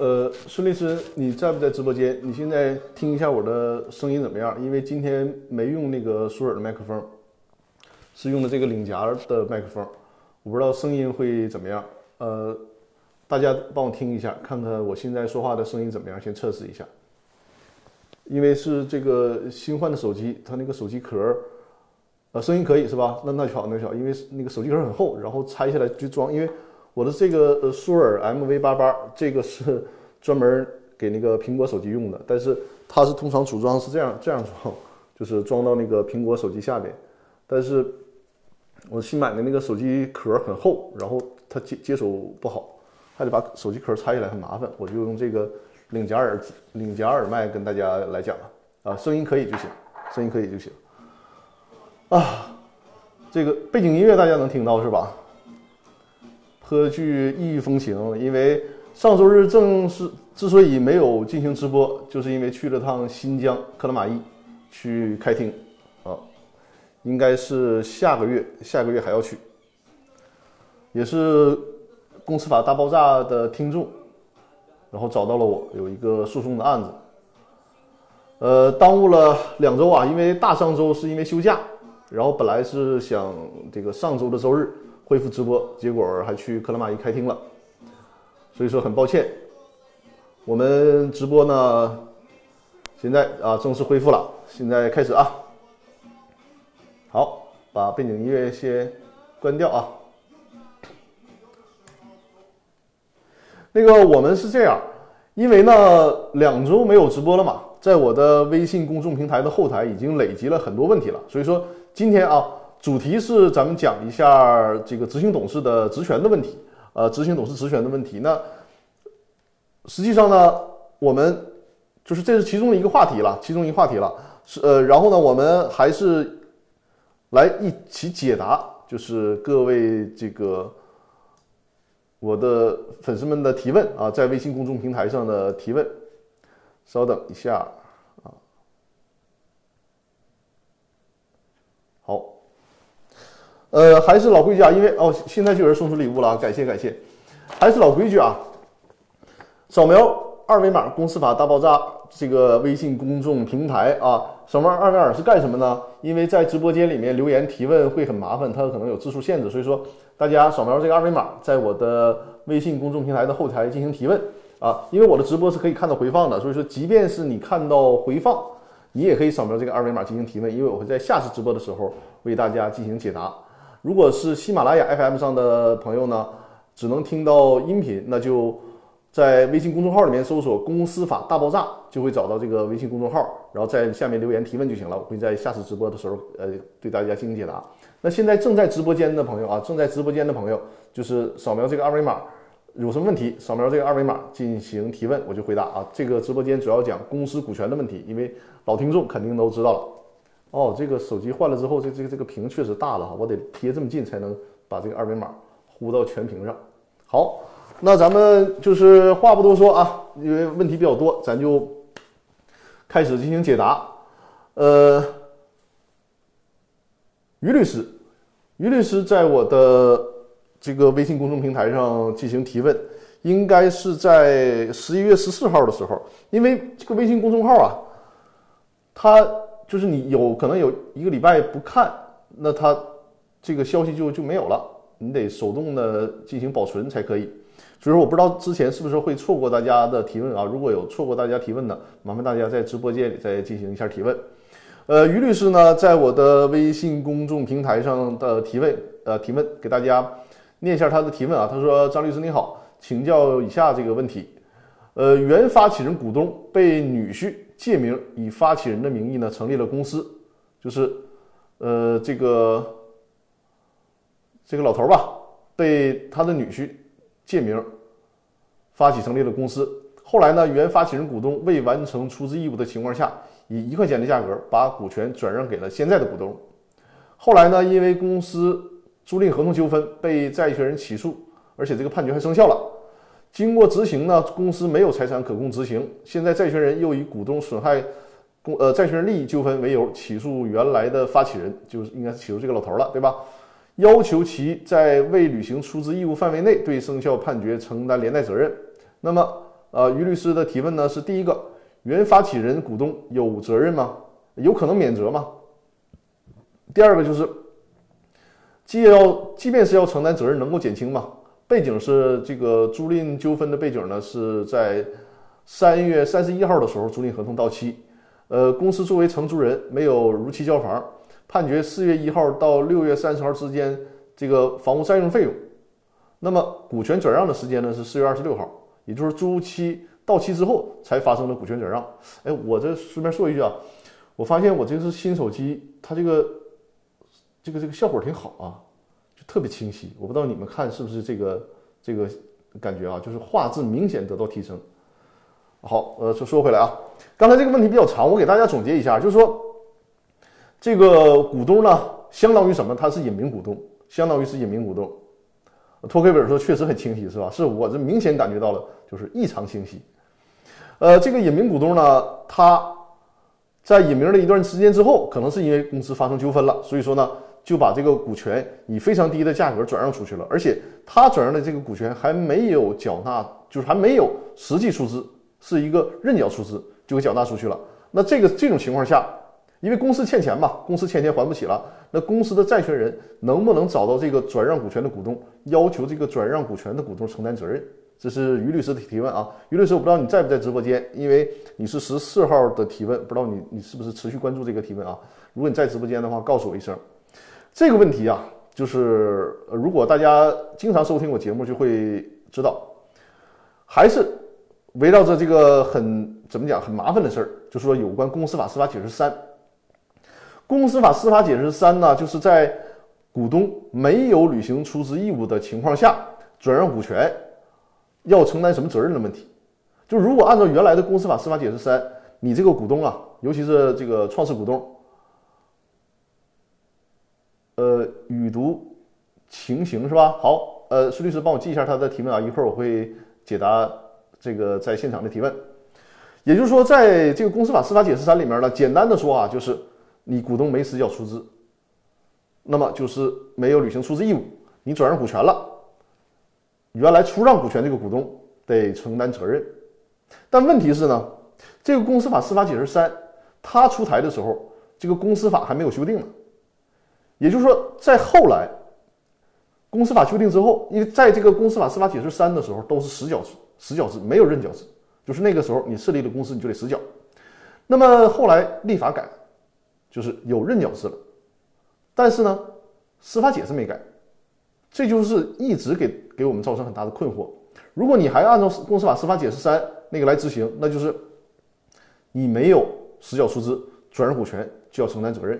呃孙律师，你在不在直播间？你现在听一下我的声音怎么样？因为今天没用那个舒尔的麦克风，是用的这个领夹的麦克风，我不知道声音会怎么样。呃，大家帮我听一下，看看我现在说话的声音怎么样，先测试一下。因为是这个新换的手机，它那个手机壳，呃，声音可以是吧？那那就好，那就好，因为那个手机壳很厚，然后拆下来就装，因为。我的这个呃舒尔 MV88，这个是专门给那个苹果手机用的，但是它是通常组装是这样这样装，就是装到那个苹果手机下边。但是我新买的那个手机壳很厚，然后它接接手不好，还得把手机壳拆下来很麻烦，我就用这个领夹耳领夹耳麦跟大家来讲了啊，声音可以就行，声音可以就行。啊，这个背景音乐大家能听到是吧？颇具异域风情，因为上周日正是之所以没有进行直播，就是因为去了趟新疆克拉玛依去开庭，啊，应该是下个月，下个月还要去，也是公司法大爆炸的听众，然后找到了我，有一个诉讼的案子，呃，耽误了两周啊，因为大上周是因为休假，然后本来是想这个上周的周日。恢复直播，结果还去克拉玛依开庭了，所以说很抱歉。我们直播呢，现在啊正式恢复了，现在开始啊。好，把背景音乐先关掉啊。那个我们是这样，因为呢两周没有直播了嘛，在我的微信公众平台的后台已经累积了很多问题了，所以说今天啊。主题是咱们讲一下这个执行董事的职权的问题，呃，执行董事职权的问题。那实际上呢，我们就是这是其中的一个话题了，其中一个话题了。是呃，然后呢，我们还是来一起解答，就是各位这个我的粉丝们的提问啊，在微信公众平台上的提问。稍等一下啊，好。呃，还是老规矩啊，因为哦，现在就有人送出礼物了，感谢感谢。还是老规矩啊，扫描二维码，公司法大爆炸这个微信公众平台啊，扫描二维码是干什么呢？因为在直播间里面留言提问会很麻烦，它可能有字数限制，所以说大家扫描这个二维码，在我的微信公众平台的后台进行提问啊。因为我的直播是可以看到回放的，所以说即便是你看到回放，你也可以扫描这个二维码进行提问，因为我会在下次直播的时候为大家进行解答。如果是喜马拉雅 FM 上的朋友呢，只能听到音频，那就在微信公众号里面搜索“公司法大爆炸”，就会找到这个微信公众号，然后在下面留言提问就行了。我会在下次直播的时候，呃，对大家进行解答。那现在正在直播间的朋友啊，正在直播间的朋友，就是扫描这个二维码，有什么问题，扫描这个二维码进行提问，我就回答啊。这个直播间主要讲公司股权的问题，因为老听众肯定都知道了。哦，这个手机换了之后，这这个这个屏确实大了哈，我得贴这么近才能把这个二维码呼到全屏上。好，那咱们就是话不多说啊，因为问题比较多，咱就开始进行解答。呃，于律师，于律师在我的这个微信公众平台上进行提问，应该是在十一月十四号的时候，因为这个微信公众号啊，它。就是你有可能有一个礼拜不看，那它这个消息就就没有了，你得手动的进行保存才可以。所以说我不知道之前是不是会错过大家的提问啊？如果有错过大家提问的，麻烦大家在直播间里再进行一下提问。呃，于律师呢，在我的微信公众平台上的提问，呃，提问给大家念一下他的提问啊。他说：“张律师你好，请教以下这个问题。呃，原发起人股东被女婿。”借名以发起人的名义呢成立了公司，就是，呃，这个这个老头吧，被他的女婿借名发起成立了公司。后来呢，原发起人股东未完成出资义务的情况下，以一块钱的价格把股权转让给了现在的股东。后来呢，因为公司租赁合同纠纷被债权人起诉，而且这个判决还生效了。经过执行呢，公司没有财产可供执行。现在债权人又以股东损害公呃债权人利益纠纷为由起诉原来的发起人，就是应该是起诉这个老头了，对吧？要求其在未履行出资义务范围内对生效判决承担连带责任。那么呃，于律师的提问呢是第一个，原发起人股东有责任吗？有可能免责吗？第二个就是，既要即便是要承担责任，能够减轻吗？背景是这个租赁纠纷的背景呢，是在三月三十一号的时候，租赁合同到期，呃，公司作为承租人没有如期交房，判决四月一号到六月三十号之间这个房屋占用费用，那么股权转让的时间呢是四月二十六号，也就是租期到期之后才发生的股权转让。哎，我这顺便说一句啊，我发现我这是新手机，它这个这个这个效果挺好啊。特别清晰，我不知道你们看是不是这个这个感觉啊，就是画质明显得到提升。好，呃，说说回来啊，刚才这个问题比较长，我给大家总结一下，就是说这个股东呢，相当于什么？他是隐名股东，相当于是隐名股东。托克维尔说确实很清晰，是吧？是我这明显感觉到了，就是异常清晰。呃，这个隐名股东呢，他在隐名了一段时间之后，可能是因为公司发生纠纷了，所以说呢。就把这个股权以非常低的价格转让出去了，而且他转让的这个股权还没有缴纳，就是还没有实际出资，是一个认缴出资就给缴纳出去了。那这个这种情况下，因为公司欠钱嘛，公司欠钱还不起了，那公司的债权人能不能找到这个转让股权的股东，要求这个转让股权的股东承担责任？这是于律师的提问啊，于律师，我不知道你在不在直播间，因为你是十四号的提问，不知道你你是不是持续关注这个提问啊？如果你在直播间的话，告诉我一声。这个问题啊，就是如果大家经常收听我节目，就会知道，还是围绕着这个很怎么讲很麻烦的事儿，就是说有关公司法司法解释三。公司法司法解释三呢，就是在股东没有履行出资义务的情况下，转让股权要承担什么责任的问题。就如果按照原来的公司法司法解释三，你这个股东啊，尤其是这个创始股东。呃，语读情形是吧？好，呃，孙律师帮我记一下他的提问啊，一会儿我会解答这个在现场的提问。也就是说，在这个公司法司法解释三里面呢，简单的说啊，就是你股东没实缴出资，那么就是没有履行出资义务，你转让股权了，原来出让股权这个股东得承担责任。但问题是呢，这个公司法司法解释三它出台的时候，这个公司法还没有修订呢。也就是说，在后来公司法修订之后，因为在这个公司法司法解释三的时候都是实缴制，实缴制没有认缴制，就是那个时候你设立了公司你就得实缴。那么后来立法改，就是有认缴制了，但是呢，司法解释没改，这就是一直给给我们造成很大的困惑。如果你还按照公司法司法解释三那个来执行，那就是你没有实缴出资，转让股权就要承担责任。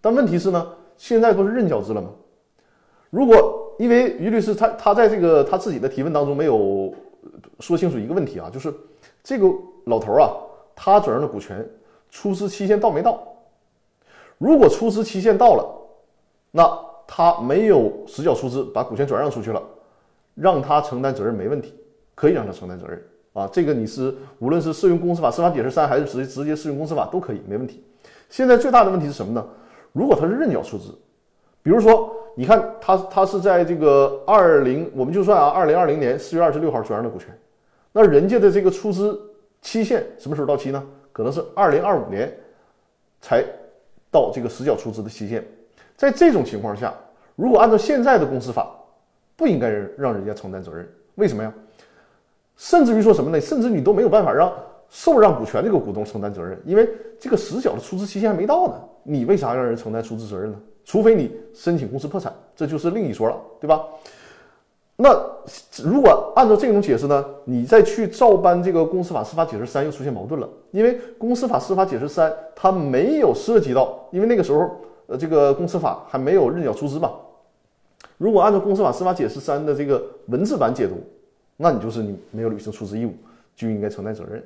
但问题是呢？现在不是认缴制了吗？如果因为于律师他他在这个他自己的提问当中没有说清楚一个问题啊，就是这个老头啊，他转让的股权出资期限到没到？如果出资期限到了，那他没有实缴出资，把股权转让出去了，让他承担责任没问题，可以让他承担责任啊。这个你是无论是适用公司法司法解释三，还是直直接适用公司法都可以，没问题。现在最大的问题是什么呢？如果他是认缴出资，比如说，你看他他是在这个二零，我们就算啊，二零二零年四月二十六号转让的股权，那人家的这个出资期限什么时候到期呢？可能是二零二五年才到这个实缴出资的期限。在这种情况下，如果按照现在的公司法，不应该让人家承担责任。为什么呀？甚至于说什么呢？甚至你都没有办法让受让股权这个股东承担责任，因为这个实缴的出资期限还没到呢。你为啥让人承担出资责任呢？除非你申请公司破产，这就是另一说了，对吧？那如果按照这种解释呢，你再去照搬这个公司法司法解释三又出现矛盾了，因为公司法司法解释三它没有涉及到，因为那个时候呃这个公司法还没有认缴出资嘛。如果按照公司法司法解释三的这个文字版解读，那你就是你没有履行出资义务，就应该承担责任。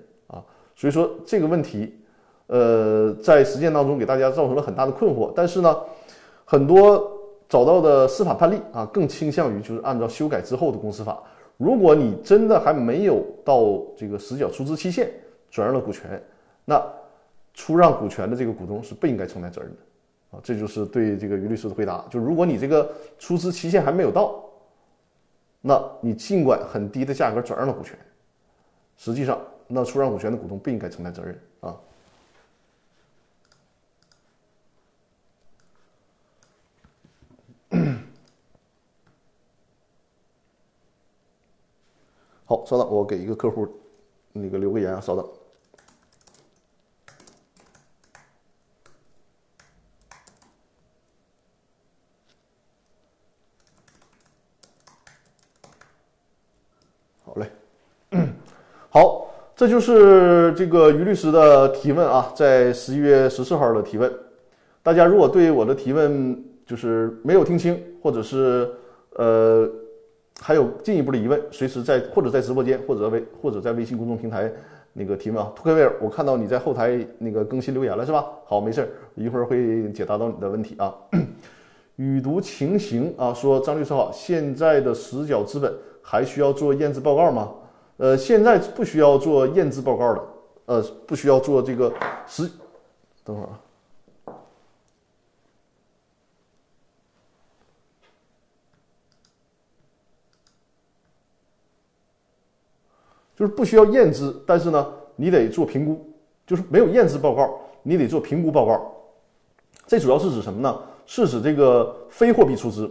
所以说这个问题。呃，在实践当中给大家造成了很大的困惑，但是呢，很多找到的司法判例啊，更倾向于就是按照修改之后的公司法。如果你真的还没有到这个实缴出资期限转让了股权，那出让股权的这个股东是不应该承担责任的啊。这就是对这个于律师的回答。就如果你这个出资期限还没有到，那你尽管很低的价格转让了股权，实际上，那出让股权的股东不应该承担责任啊。好，稍等，我给一个客户那个留个言啊，稍等。好嘞，好，这就是这个于律师的提问啊，在十一月十四号的提问。大家如果对我的提问就是没有听清，或者是呃。还有进一步的疑问，随时在或者在直播间，或者微或者在微信公众平台那个提问啊。托克维尔，我看到你在后台那个更新留言了是吧？好，没事儿，一会儿会解答到你的问题啊。语读情形啊，说张律师好，现在的实缴资本还需要做验资报告吗？呃，现在不需要做验资报告的，呃，不需要做这个实，等会儿啊。就是不需要验资，但是呢，你得做评估，就是没有验资报告，你得做评估报告。这主要是指什么呢？是指这个非货币出资。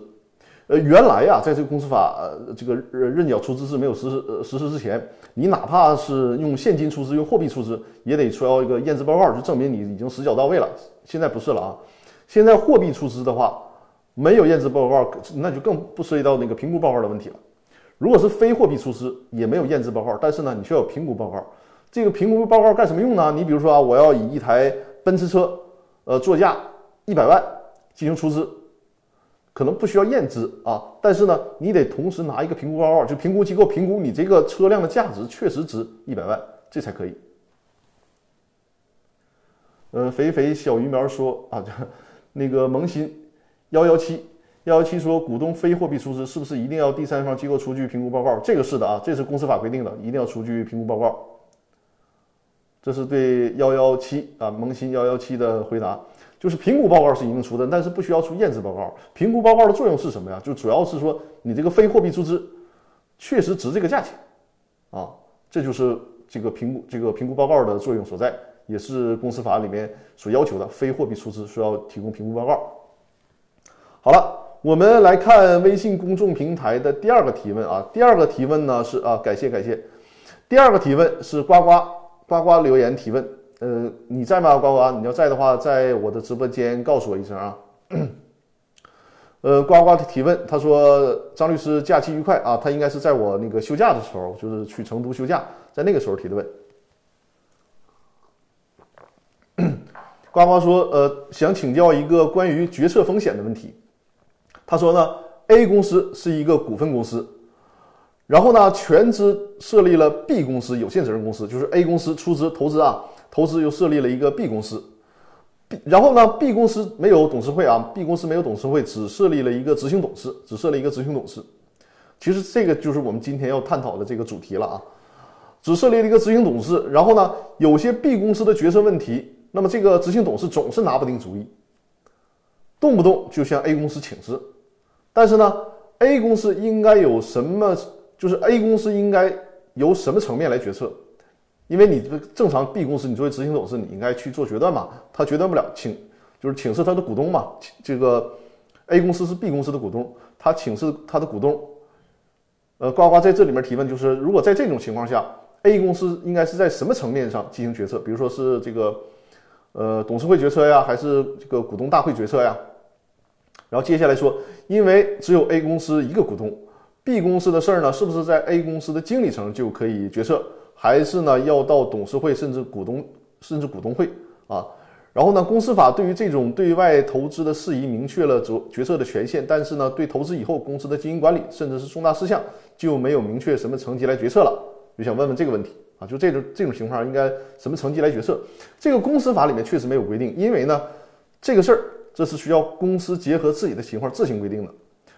呃，原来呀，在这个公司法呃这个认缴出资制没有实施实施之前，你哪怕是用现金出资、用货币出资，也得出要一个验资报告，就证明你已经实缴到位了。现在不是了啊，现在货币出资的话，没有验资报告，那就更不涉及到那个评估报告的问题了。如果是非货币出资，也没有验资报告，但是呢，你需要有评估报告。这个评估报告干什么用呢？你比如说啊，我要以一台奔驰车，呃，作价一百万进行出资，可能不需要验资啊，但是呢，你得同时拿一个评估报告，就评估机构评估你这个车辆的价值确实值一百万，这才可以。呃，肥肥小鱼苗说啊，那个萌新幺幺七。幺幺七说，股东非货币出资是不是一定要第三方机构出具评估报告？这个是的啊，这是公司法规定的，一定要出具评估报告。这是对幺幺七啊萌新幺幺七的回答，就是评估报告是一定出的，但是不需要出验资报告。评估报告的作用是什么呀？就主要是说你这个非货币出资确实值这个价钱啊，这就是这个评估这个评估报告的作用所在，也是公司法里面所要求的，非货币出资需要提供评估报告。好了。我们来看微信公众平台的第二个提问啊，第二个提问呢是啊，感谢感谢，第二个提问是呱呱呱呱留言提问，呃，你在吗？呱呱，你要在的话，在我的直播间告诉我一声啊。呃，呱呱的提问，他说张律师假期愉快啊，他应该是在我那个休假的时候，就是去成都休假，在那个时候提的问。呱呱说，呃，想请教一个关于决策风险的问题。他说呢，A 公司是一个股份公司，然后呢，全资设立了 B 公司有限责任公司，就是 A 公司出资投资啊，投资又设立了一个 B 公司，B 然后呢，B 公司没有董事会啊，B 公司没有董事会，只设立了一个执行董事，只设立一个执行董事。其实这个就是我们今天要探讨的这个主题了啊，只设立了一个执行董事，然后呢，有些 B 公司的决策问题，那么这个执行董事总是拿不定主意，动不动就向 A 公司请示。但是呢，A 公司应该有什么？就是 A 公司应该由什么层面来决策？因为你这正常 B 公司，你作为执行董事，你应该去做决断嘛。他决断不了，请就是请示他的股东嘛。这个 A 公司是 B 公司的股东，他请示他的股东。呃，呱呱在这里面提问，就是如果在这种情况下，A 公司应该是在什么层面上进行决策？比如说是这个呃董事会决策呀，还是这个股东大会决策呀？然后接下来说，因为只有 A 公司一个股东，B 公司的事儿呢，是不是在 A 公司的经理层就可以决策，还是呢要到董事会甚至股东甚至股东会啊？然后呢，公司法对于这种对外投资的事宜明确了决决策的权限，但是呢，对投资以后公司的经营管理甚至是重大事项就没有明确什么层级来决策了。就想问问这个问题啊，就这种这种情况应该什么层级来决策？这个公司法里面确实没有规定，因为呢，这个事儿。这是需要公司结合自己的情况自行规定的，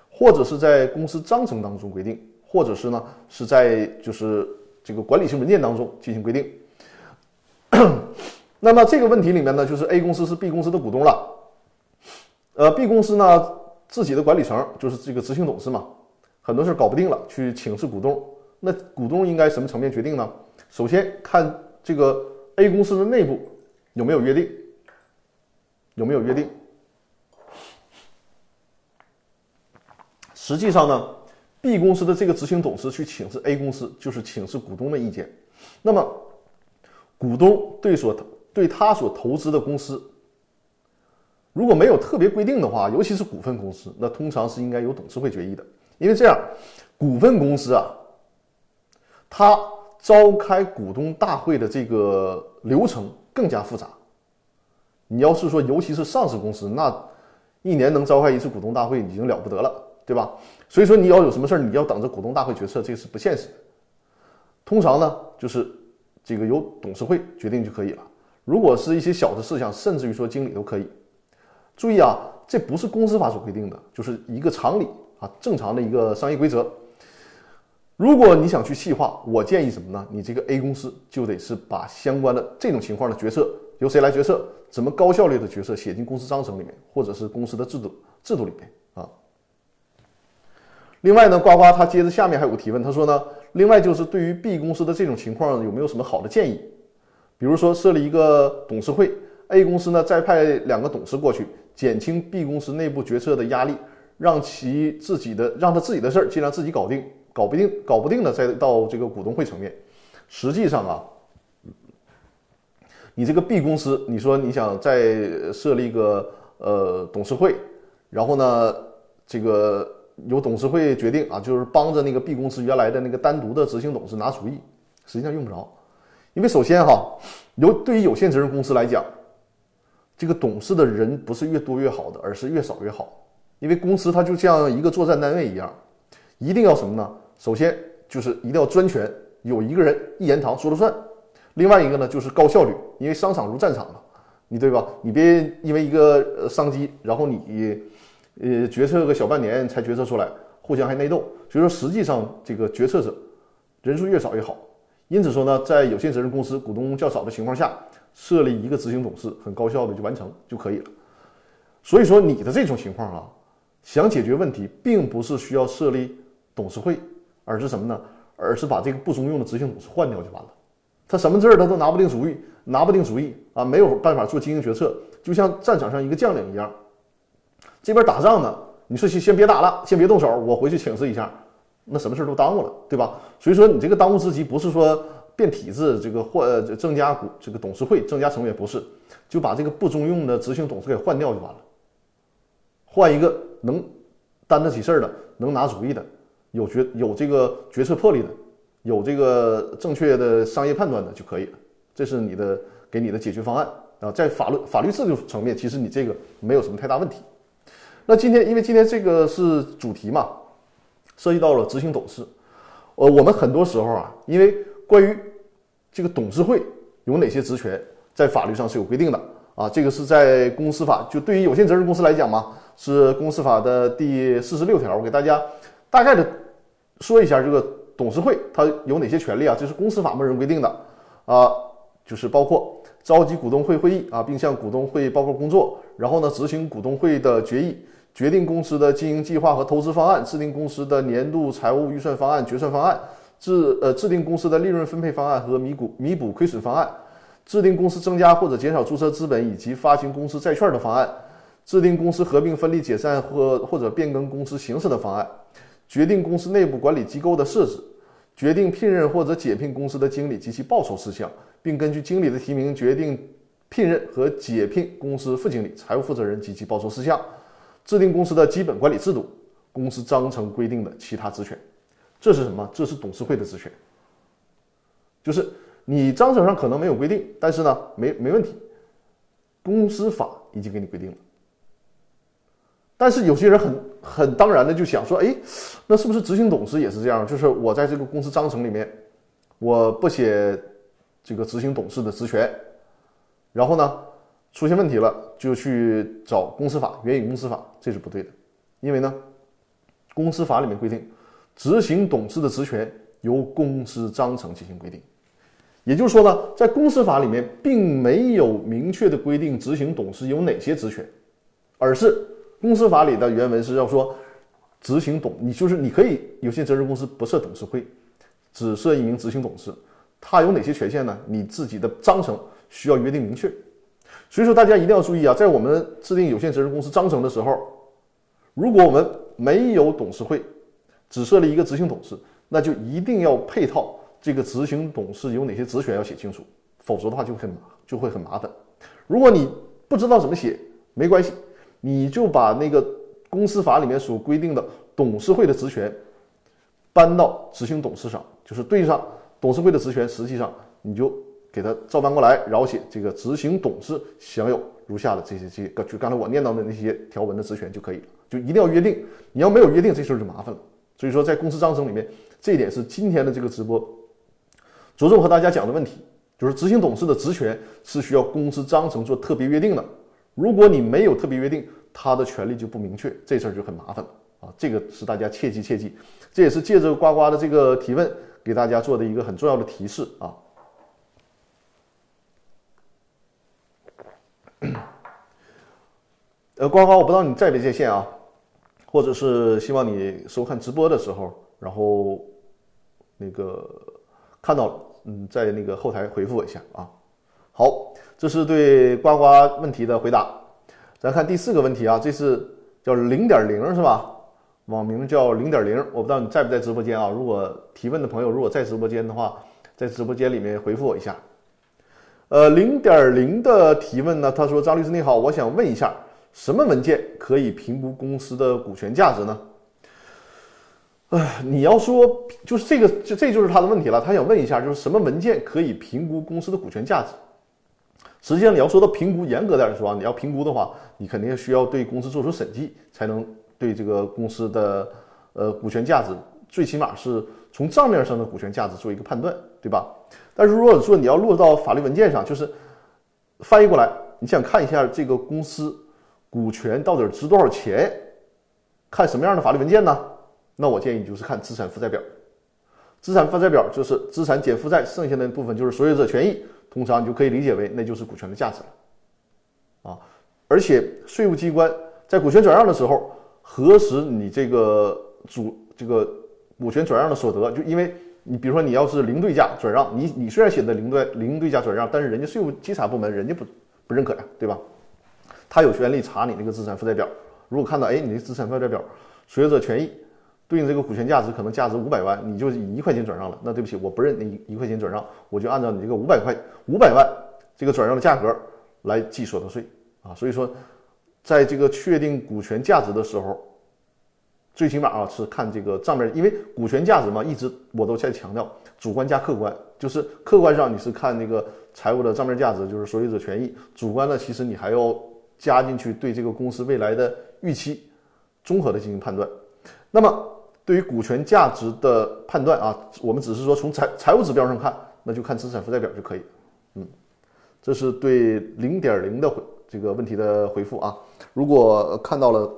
或者是在公司章程当中规定，或者是呢是在就是这个管理性文件当中进行规定。那么这个问题里面呢，就是 A 公司是 B 公司的股东了，呃，B 公司呢自己的管理层就是这个执行董事嘛，很多事搞不定了，去请示股东，那股东应该什么层面决定呢？首先看这个 A 公司的内部有没有约定，有没有约定。实际上呢，B 公司的这个执行董事去请示 A 公司，就是请示股东的意见。那么，股东对所对他所投资的公司，如果没有特别规定的话，尤其是股份公司，那通常是应该由董事会决议的。因为这样，股份公司啊，它召开股东大会的这个流程更加复杂。你要是说，尤其是上市公司，那一年能召开一次股东大会已经了不得了，对吧？所以说，你要有什么事儿，你要等着股东大会决策，这个是不现实的。通常呢，就是这个由董事会决定就可以了。如果是一些小的事项，甚至于说经理都可以。注意啊，这不是公司法所规定的，就是一个常理啊，正常的一个商业规则。如果你想去细化，我建议什么呢？你这个 A 公司就得是把相关的这种情况的决策由谁来决策，怎么高效率的决策写进公司章程里面，或者是公司的制度制度里面。另外呢，呱呱他接着下面还有个提问，他说呢。另外就是对于 B 公司的这种情况，有没有什么好的建议？比如说设立一个董事会，A 公司呢再派两个董事过去，减轻 B 公司内部决策的压力，让其自己的让他自己的事儿尽量自己搞定，搞不定搞不定了再到这个股东会层面。实际上啊，你这个 B 公司，你说你想再设立一个呃董事会，然后呢这个。由董事会决定啊，就是帮着那个 B 公司原来的那个单独的执行董事拿主意，实际上用不着，因为首先哈，有对于有限责任公司来讲，这个董事的人不是越多越好的，而是越少越好，因为公司它就像一个作战单位一样，一定要什么呢？首先就是一定要专权，有一个人一言堂说了算，另外一个呢就是高效率，因为商场如战场嘛，你对吧？你别因为一个商机，然后你。呃，决策个小半年才决策出来，互相还内斗，所以说实际上这个决策者人数越少越好。因此说呢，在有限责任公司股东较少的情况下，设立一个执行董事，很高效的就完成就可以了。所以说你的这种情况啊，想解决问题，并不是需要设立董事会，而是什么呢？而是把这个不中用的执行董事换掉就完了。他什么事儿他都拿不定主意，拿不定主意啊，没有办法做经营决策，就像战场上一个将领一样。这边打仗呢，你说先先别打了，先别动手，我回去请示一下，那什么事都耽误了，对吧？所以说你这个当务之急不是说变体制，这个换增加股这个董事会增加成员不是，就把这个不中用的执行董事给换掉就完了，换一个能担得起事儿的，能拿主意的，有决有这个决策魄力的，有这个正确的商业判断的就可以了。这是你的给你的解决方案啊，在法律法律制度层面，其实你这个没有什么太大问题。那今天，因为今天这个是主题嘛，涉及到了执行董事。呃，我们很多时候啊，因为关于这个董事会有哪些职权，在法律上是有规定的啊。这个是在公司法，就对于有限责任公司来讲嘛，是公司法的第四十六条。我给大家大概的说一下，这个董事会它有哪些权利啊？这是公司法默认规定的啊，就是包括召集股东会会议啊，并向股东会报告工作，然后呢，执行股东会的决议。决定公司的经营计划和投资方案，制定公司的年度财务预算方案、决算方案，制呃制定公司的利润分配方案和弥补弥补亏损方案，制定公司增加或者减少注册资本以及发行公司债券的方案，制定公司合并分立解散或或者变更公司形式的方案，决定公司内部管理机构的设置，决定聘任或者解聘公司的经理及其报酬事项，并根据经理的提名决定聘任和解聘公司副经理、财务负责人及其报酬事项。制定公司的基本管理制度，公司章程规定的其他职权，这是什么？这是董事会的职权。就是你章程上可能没有规定，但是呢，没没问题，公司法已经给你规定了。但是有些人很很当然的就想说，哎，那是不是执行董事也是这样？就是我在这个公司章程里面，我不写这个执行董事的职权，然后呢？出现问题了，就去找公司法，援引公司法，这是不对的。因为呢，公司法里面规定，执行董事的职权由公司章程进行规定。也就是说呢，在公司法里面并没有明确的规定执行董事有哪些职权，而是公司法里的原文是要说，执行董，你就是你可以有限责任公司不设董事会，只设一名执行董事，他有哪些权限呢？你自己的章程需要约定明确。所以说，大家一定要注意啊，在我们制定有限责任公司章程的时候，如果我们没有董事会，只设立一个执行董事，那就一定要配套这个执行董事有哪些职权要写清楚，否则的话就很就会很麻烦。如果你不知道怎么写，没关系，你就把那个公司法里面所规定的董事会的职权搬到执行董事上，就是对上董事会的职权，实际上你就。给他照搬过来，然后写这个执行董事享有如下的这些这些，就刚才我念到的那些条文的职权就可以了，就一定要约定。你要没有约定，这事儿就麻烦了。所以说，在公司章程里面，这一点是今天的这个直播着重和大家讲的问题，就是执行董事的职权是需要公司章程做特别约定的。如果你没有特别约定，他的权利就不明确，这事儿就很麻烦了啊！这个是大家切记切记，这也是借着呱呱的这个提问给大家做的一个很重要的提示啊。呃，呱呱，我不知道你在没在线啊，或者是希望你收看直播的时候，然后那个看到了，嗯，在那个后台回复我一下啊。好，这是对呱呱问题的回答。咱看第四个问题啊，这是叫零点零是吧？网名叫零点零，我不知道你在不在直播间啊？如果提问的朋友如果在直播间的话，在直播间里面回复我一下。呃，零点零的提问呢，他说：“张律师你好，我想问一下。”什么文件可以评估公司的股权价值呢？哎，你要说就是这个，这这就是他的问题了。他想问一下，就是什么文件可以评估公司的股权价值？实际上，你要说到评估，严格点说啊，你要评估的话，你肯定需要对公司做出审计，才能对这个公司的呃股权价值，最起码是从账面上的股权价值做一个判断，对吧？但是如果说你要落到法律文件上，就是翻译过来，你想看一下这个公司。股权到底值多少钱？看什么样的法律文件呢？那我建议你就是看资产负债表。资产负债表就是资产减负债，剩下的部分就是所有者权益，通常你就可以理解为那就是股权的价值了。啊，而且税务机关在股权转让的时候核实你这个主这个股权转让的所得，就因为你比如说你要是零对价转让，你你虽然写的零对零对价转让，但是人家税务稽查部门人家不不认可呀，对吧？他有权利查你那个资产负债表，如果看到哎，你的资产负债表所有者权益对应这个股权价值可能价值五百万，你就以一块钱转让了，那对不起，我不认你一一块钱转让，我就按照你这个五百块五百万这个转让的价格来计所得税啊。所以说，在这个确定股权价值的时候，最起码啊是看这个账面，因为股权价值嘛，一直我都在强调主观加客观，就是客观上你是看那个财务的账面价值，就是所有者权益，主观呢其实你还要。加进去对这个公司未来的预期综合的进行判断。那么对于股权价值的判断啊，我们只是说从财财务指标上看，那就看资产负债表就可以。嗯，这是对零点零的回这个问题的回复啊。如果看到了，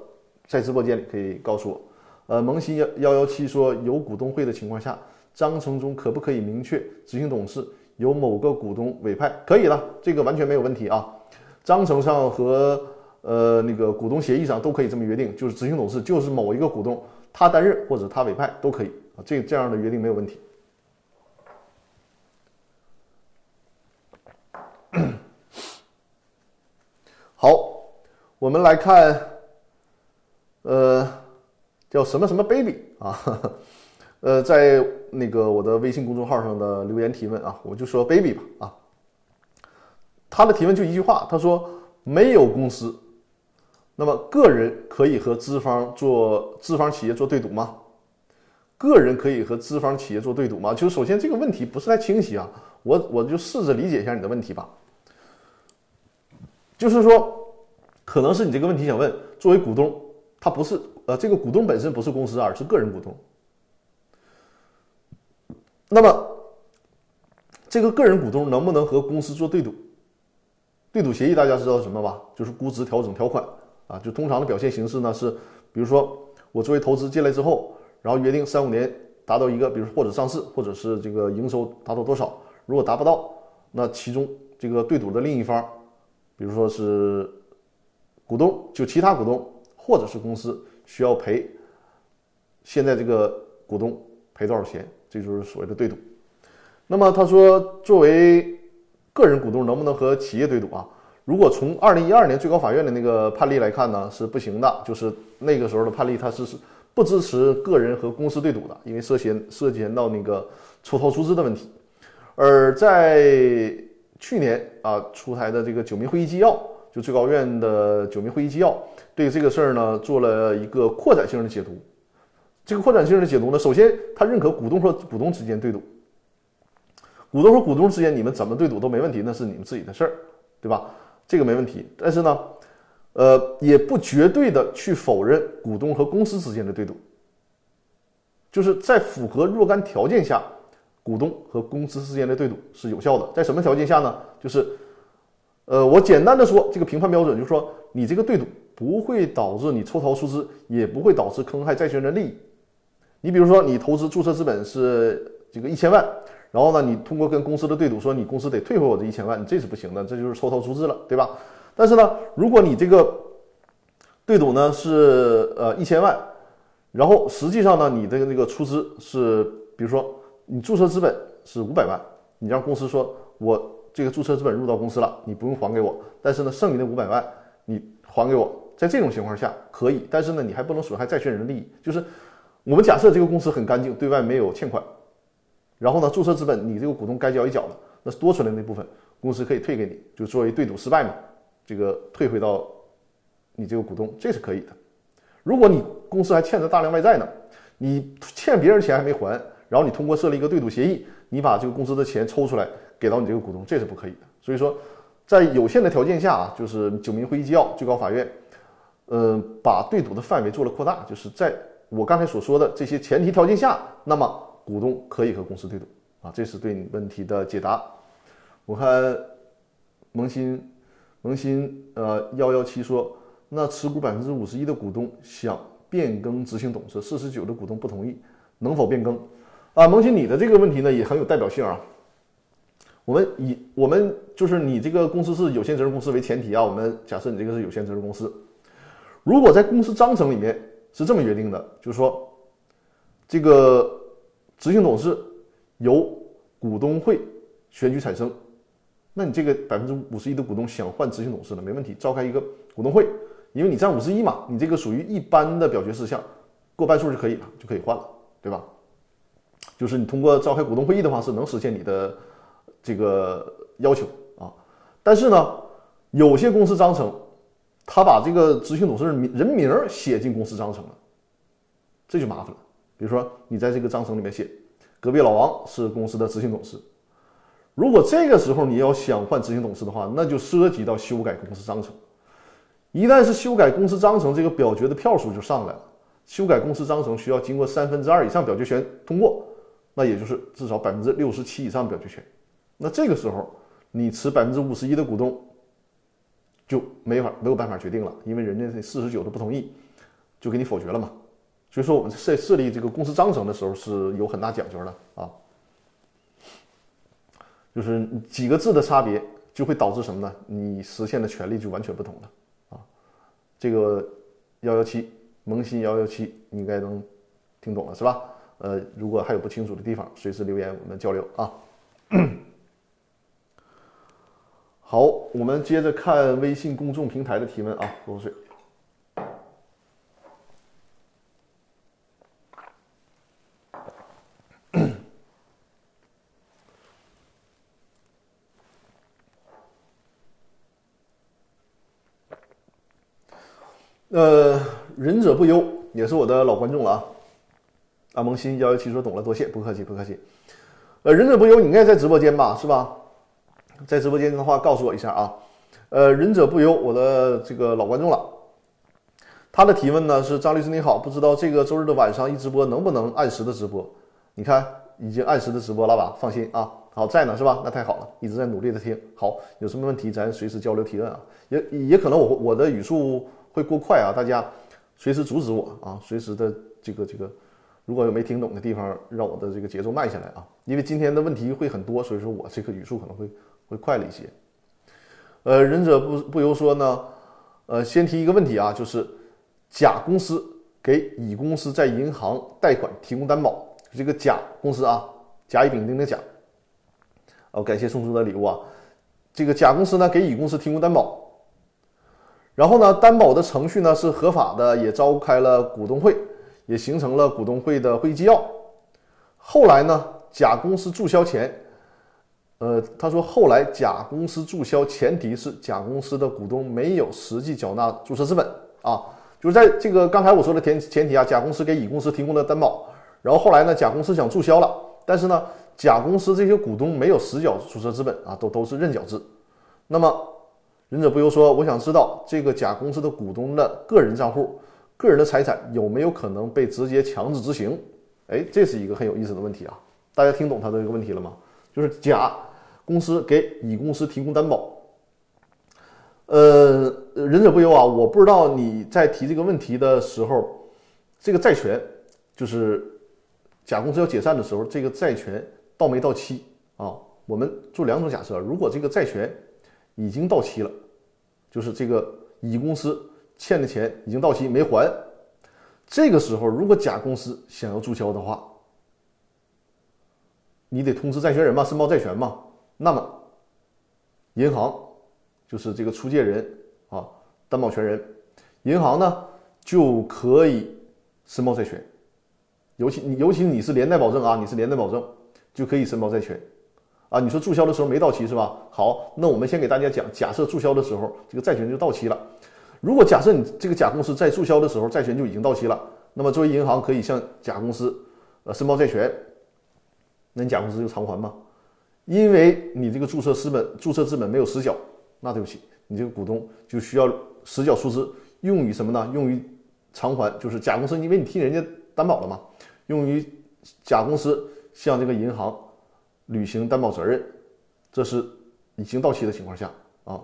在直播间里可以告诉我。呃，萌新幺幺幺七说，有股东会的情况下，章程中可不可以明确执行董事由某个股东委派？可以了，这个完全没有问题啊。章程上和呃那个股东协议上都可以这么约定，就是执行董事就是某一个股东，他担任或者他委派都可以啊，这这样的约定没有问题。好，我们来看，呃，叫什么什么 baby 啊，呃，在那个我的微信公众号上的留言提问啊，我就说 baby 吧啊。他的提问就一句话，他说：“没有公司，那么个人可以和资方做资方企业做对赌吗？个人可以和资方企业做对赌吗？就是首先这个问题不是太清晰啊，我我就试着理解一下你的问题吧。就是说，可能是你这个问题想问，作为股东，他不是呃这个股东本身不是公司，而是个人股东。那么这个个人股东能不能和公司做对赌？”对赌协议大家知道什么吧？就是估值调整条款啊。就通常的表现形式呢是，比如说我作为投资进来之后，然后约定三五年达到一个，比如或者上市，或者是这个营收达到多少。如果达不到，那其中这个对赌的另一方，比如说是股东，就其他股东或者是公司需要赔现在这个股东赔多少钱，这就是所谓的对赌。那么他说，作为个人股东能不能和企业对赌啊？如果从二零一二年最高法院的那个判例来看呢，是不行的。就是那个时候的判例，它是不支持个人和公司对赌的，因为涉嫌涉及到那个抽逃出资的问题。而在去年啊出台的这个九民会议纪要，就最高院的九民会议纪要，对这个事儿呢做了一个扩展性的解读。这个扩展性的解读呢，首先他认可股东和股东之间对赌，股东和股东之间你们怎么对赌都没问题，那是你们自己的事儿，对吧？这个没问题，但是呢，呃，也不绝对的去否认股东和公司之间的对赌，就是在符合若干条件下，股东和公司之间的对赌是有效的。在什么条件下呢？就是，呃，我简单的说，这个评判标准就是说，你这个对赌不会导致你抽逃出资，也不会导致坑害债权人利益。你比如说，你投资注册资本是这个一千万。然后呢，你通过跟公司的对赌，说你公司得退回我这一千万，你这是不行的，这就是抽逃出资了，对吧？但是呢，如果你这个对赌呢是呃一千万，然后实际上呢，你的那个出资是，比如说你注册资本是五百万，你让公司说我这个注册资本入到公司了，你不用还给我，但是呢，剩余的五百万你还给我，在这种情况下可以，但是呢，你还不能损害债权人的利益，就是我们假设这个公司很干净，对外没有欠款。然后呢，注册资本你这个股东该交一缴的，那多出来那部分公司可以退给你，就作为对赌失败嘛，这个退回到你这个股东，这是可以的。如果你公司还欠着大量外债呢，你欠别人钱还没还，然后你通过设立一个对赌协议，你把这个公司的钱抽出来给到你这个股东，这是不可以的。所以说，在有限的条件下啊，就是九民会议纪要，最高法院，呃，把对赌的范围做了扩大，就是在我刚才所说的这些前提条件下，那么。股东可以和公司对赌啊，这是对你问题的解答。我看萌新萌新呃幺幺七说，那持股百分之五十一的股东想变更执行董事，四十九的股东不同意，能否变更？啊，萌新你的这个问题呢也很有代表性啊。我们以我们就是你这个公司是有限责任公司为前提啊，我们假设你这个是有限责任公司，如果在公司章程里面是这么约定的，就是说这个。执行董事由股东会选举产生，那你这个百分之五十一的股东想换执行董事呢？没问题，召开一个股东会，因为你占五十一嘛，你这个属于一般的表决事项，过半数就可以了，就可以换了，对吧？就是你通过召开股东会议的方式能实现你的这个要求啊。但是呢，有些公司章程，他把这个执行董事人名写进公司章程了，这就麻烦了。比如说，你在这个章程里面写，隔壁老王是公司的执行董事。如果这个时候你要想换执行董事的话，那就涉及到修改公司章程。一旦是修改公司章程，这个表决的票数就上来了。修改公司章程需要经过三分之二以上表决权通过，那也就是至少百分之六十七以上表决权。那这个时候，你持百分之五十一的股东就没法没有办法决定了，因为人家那四十九都不同意，就给你否决了嘛。所以说，我们设设立这个公司章程的时候是有很大讲究的啊，就是几个字的差别就会导致什么呢？你实现的权利就完全不同了啊。这个幺幺七萌新幺幺七应该能听懂了是吧？呃，如果还有不清楚的地方，随时留言我们交流啊。好，我们接着看微信公众平台的提问啊，喝口水。呃，仁者不忧也是我的老观众了啊。阿蒙新幺幺七说懂了，多谢，不客气，不客气。呃，仁者不忧，你应该在直播间吧，是吧？在直播间的话，告诉我一下啊。呃，仁者不忧，我的这个老观众了。他的提问呢是张律师你好，不知道这个周日的晚上一直播能不能按时的直播？你看已经按时的直播了吧？放心啊，好在呢是吧？那太好了，一直在努力的听。好，有什么问题咱随时交流提问啊。也也可能我我的语速。会过快啊！大家随时阻止我啊！随时的这个这个，如果有没听懂的地方，让我的这个节奏慢下来啊！因为今天的问题会很多，所以说我这个语速可能会会快了一些。呃，忍者不不由说呢，呃，先提一个问题啊，就是甲公司给乙公司在银行贷款提供担保，这个甲公司啊，甲乙丙丁的甲，哦，感谢送出的礼物啊。这个甲公司呢给乙公司提供担保，然后呢担保的程序呢是合法的，也召开了股东会，也形成了股东会的会议纪要。后来呢甲公司注销前，呃，他说后来甲公司注销前提是甲公司的股东没有实际缴纳注册资本啊，就是在这个刚才我说的前前提啊，甲公司给乙公司提供了担保，然后后来呢甲公司想注销了，但是呢。甲公司这些股东没有实缴注册资本啊，都都是认缴制。那么，忍者不由说，我想知道这个甲公司的股东的个人账户、个人的财产有没有可能被直接强制执行？哎，这是一个很有意思的问题啊！大家听懂他的这个问题了吗？就是甲公司给乙公司提供担保。呃，忍者不由啊，我不知道你在提这个问题的时候，这个债权就是甲公司要解散的时候，这个债权。到没到期啊？我们做两种假设：如果这个债权已经到期了，就是这个乙公司欠的钱已经到期没还，这个时候如果甲公司想要注销的话，你得通知债权人嘛，申报债权嘛。那么银行就是这个出借人啊，担保权人，银行呢就可以申报债权。尤其你尤其你是连带保证啊，你是连带保证。就可以申报债权，啊，你说注销的时候没到期是吧？好，那我们先给大家讲，假设注销的时候这个债权就到期了。如果假设你这个甲公司在注销的时候债权就已经到期了，那么作为银行可以向甲公司呃申报债权，那你甲公司就偿还吗？因为你这个注册资本注册资本没有实缴，那对不起，你这个股东就需要实缴出资，用于什么呢？用于偿还，就是甲公司因为你替人家担保了嘛，用于甲公司。向这个银行履行担保责任，这是已经到期的情况下啊。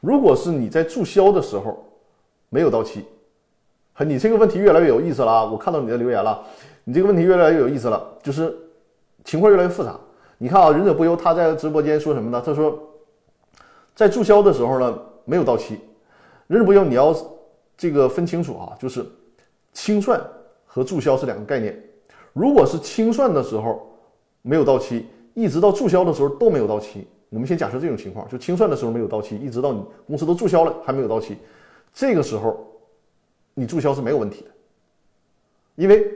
如果是你在注销的时候没有到期，你这个问题越来越有意思了啊！我看到你的留言了，你这个问题越来越有意思了，就是情况越来越复杂。你看啊，忍者不忧他在直播间说什么呢？他说，在注销的时候呢没有到期，忍者不忧你要这个分清楚啊，就是清算和注销是两个概念。如果是清算的时候没有到期，一直到注销的时候都没有到期，我们先假设这种情况，就清算的时候没有到期，一直到你公司都注销了还没有到期，这个时候你注销是没有问题的，因为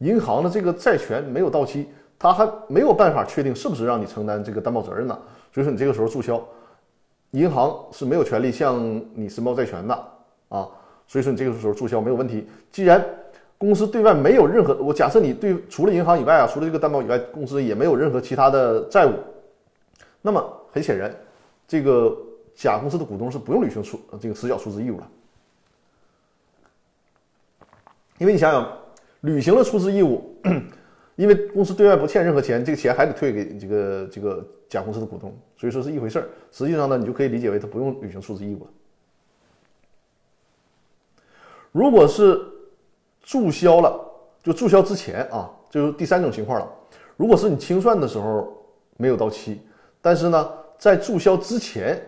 银行的这个债权没有到期，他还没有办法确定是不是让你承担这个担保责任呢，所以说你这个时候注销，银行是没有权利向你申报债权的。啊，所以说你这个时候注销没有问题，既然。公司对外没有任何，我假设你对除了银行以外啊，除了这个担保以外，公司也没有任何其他的债务。那么很显然，这个甲公司的股东是不用履行出这个实缴出资义务了，因为你想想，履行了出资义务，因为公司对外不欠任何钱，这个钱还得退给这个这个甲公司的股东，所以说是一回事儿。实际上呢，你就可以理解为他不用履行出资义务了。如果是注销了，就注销之前啊，就是第三种情况了。如果是你清算的时候没有到期，但是呢，在注销之前，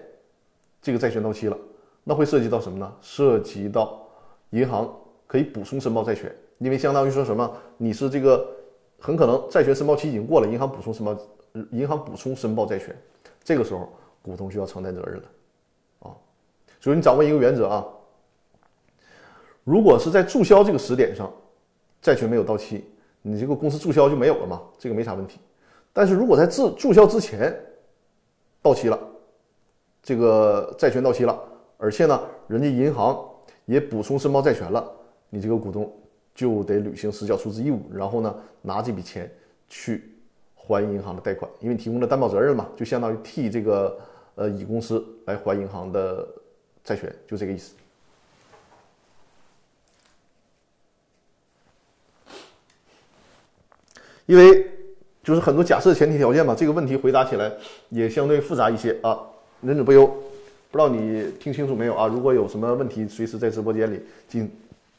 这个债权到期了，那会涉及到什么呢？涉及到银行可以补充申报债权，因为相当于说什么，你是这个很可能债权申报期已经过了，银行补充申报，银行补充申报债权，这个时候股东需要承担责任了，啊，所以你掌握一个原则啊。如果是在注销这个时点上，债权没有到期，你这个公司注销就没有了嘛？这个没啥问题。但是如果在自注销之前到期了，这个债权到期了，而且呢，人家银行也补充申报债权了，你这个股东就得履行实缴出资义务，然后呢，拿这笔钱去还银行的贷款，因为提供了担保责任嘛，就相当于替这个呃乙公司来还银行的债权，就这个意思。因为就是很多假设前提条件嘛，这个问题回答起来也相对复杂一些啊。忍者不忧，不知道你听清楚没有啊？如果有什么问题，随时在直播间里进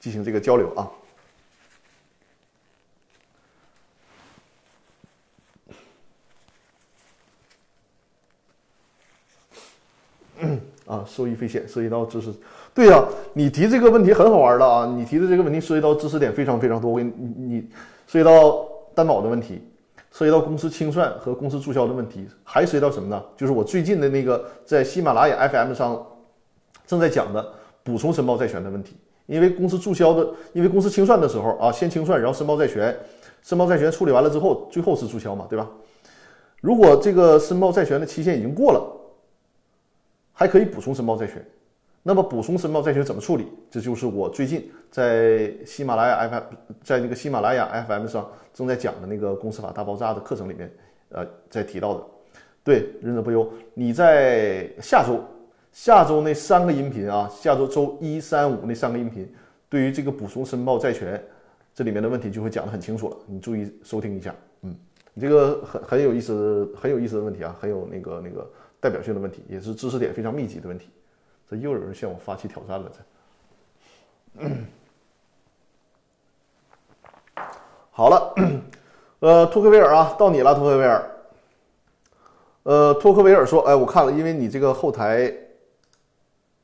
进行这个交流啊。啊，受益匪浅，涉及到知识。对呀，你提这个问题很好玩的啊！你提的这个问题涉及到知识点非常非常多。我给你，你涉及到。担保的问题，涉及到公司清算和公司注销的问题，还涉及到什么呢？就是我最近的那个在喜马拉雅 FM 上正在讲的补充申报债权的问题。因为公司注销的，因为公司清算的时候啊，先清算，然后申报债权，申报债权处理完了之后，最后是注销嘛，对吧？如果这个申报债权的期限已经过了，还可以补充申报债权。那么补充申报债权怎么处理？这就是我最近在喜马拉雅 FM，在那个喜马拉雅 FM 上正在讲的那个公司法大爆炸的课程里面，呃，在提到的。对，忍者不忧，你在下周。下周那三个音频啊，下周周一、三、五那三个音频，对于这个补充申报债权这里面的问题就会讲得很清楚了，你注意收听一下。嗯，你这个很很有意思、很有意思的问题啊，很有那个那个代表性的问题，也是知识点非常密集的问题。这又有人向我发起挑战了，这。好了，呃，托克维尔啊，到你了，托克维尔。呃，托克维尔说，哎，我看了，因为你这个后台。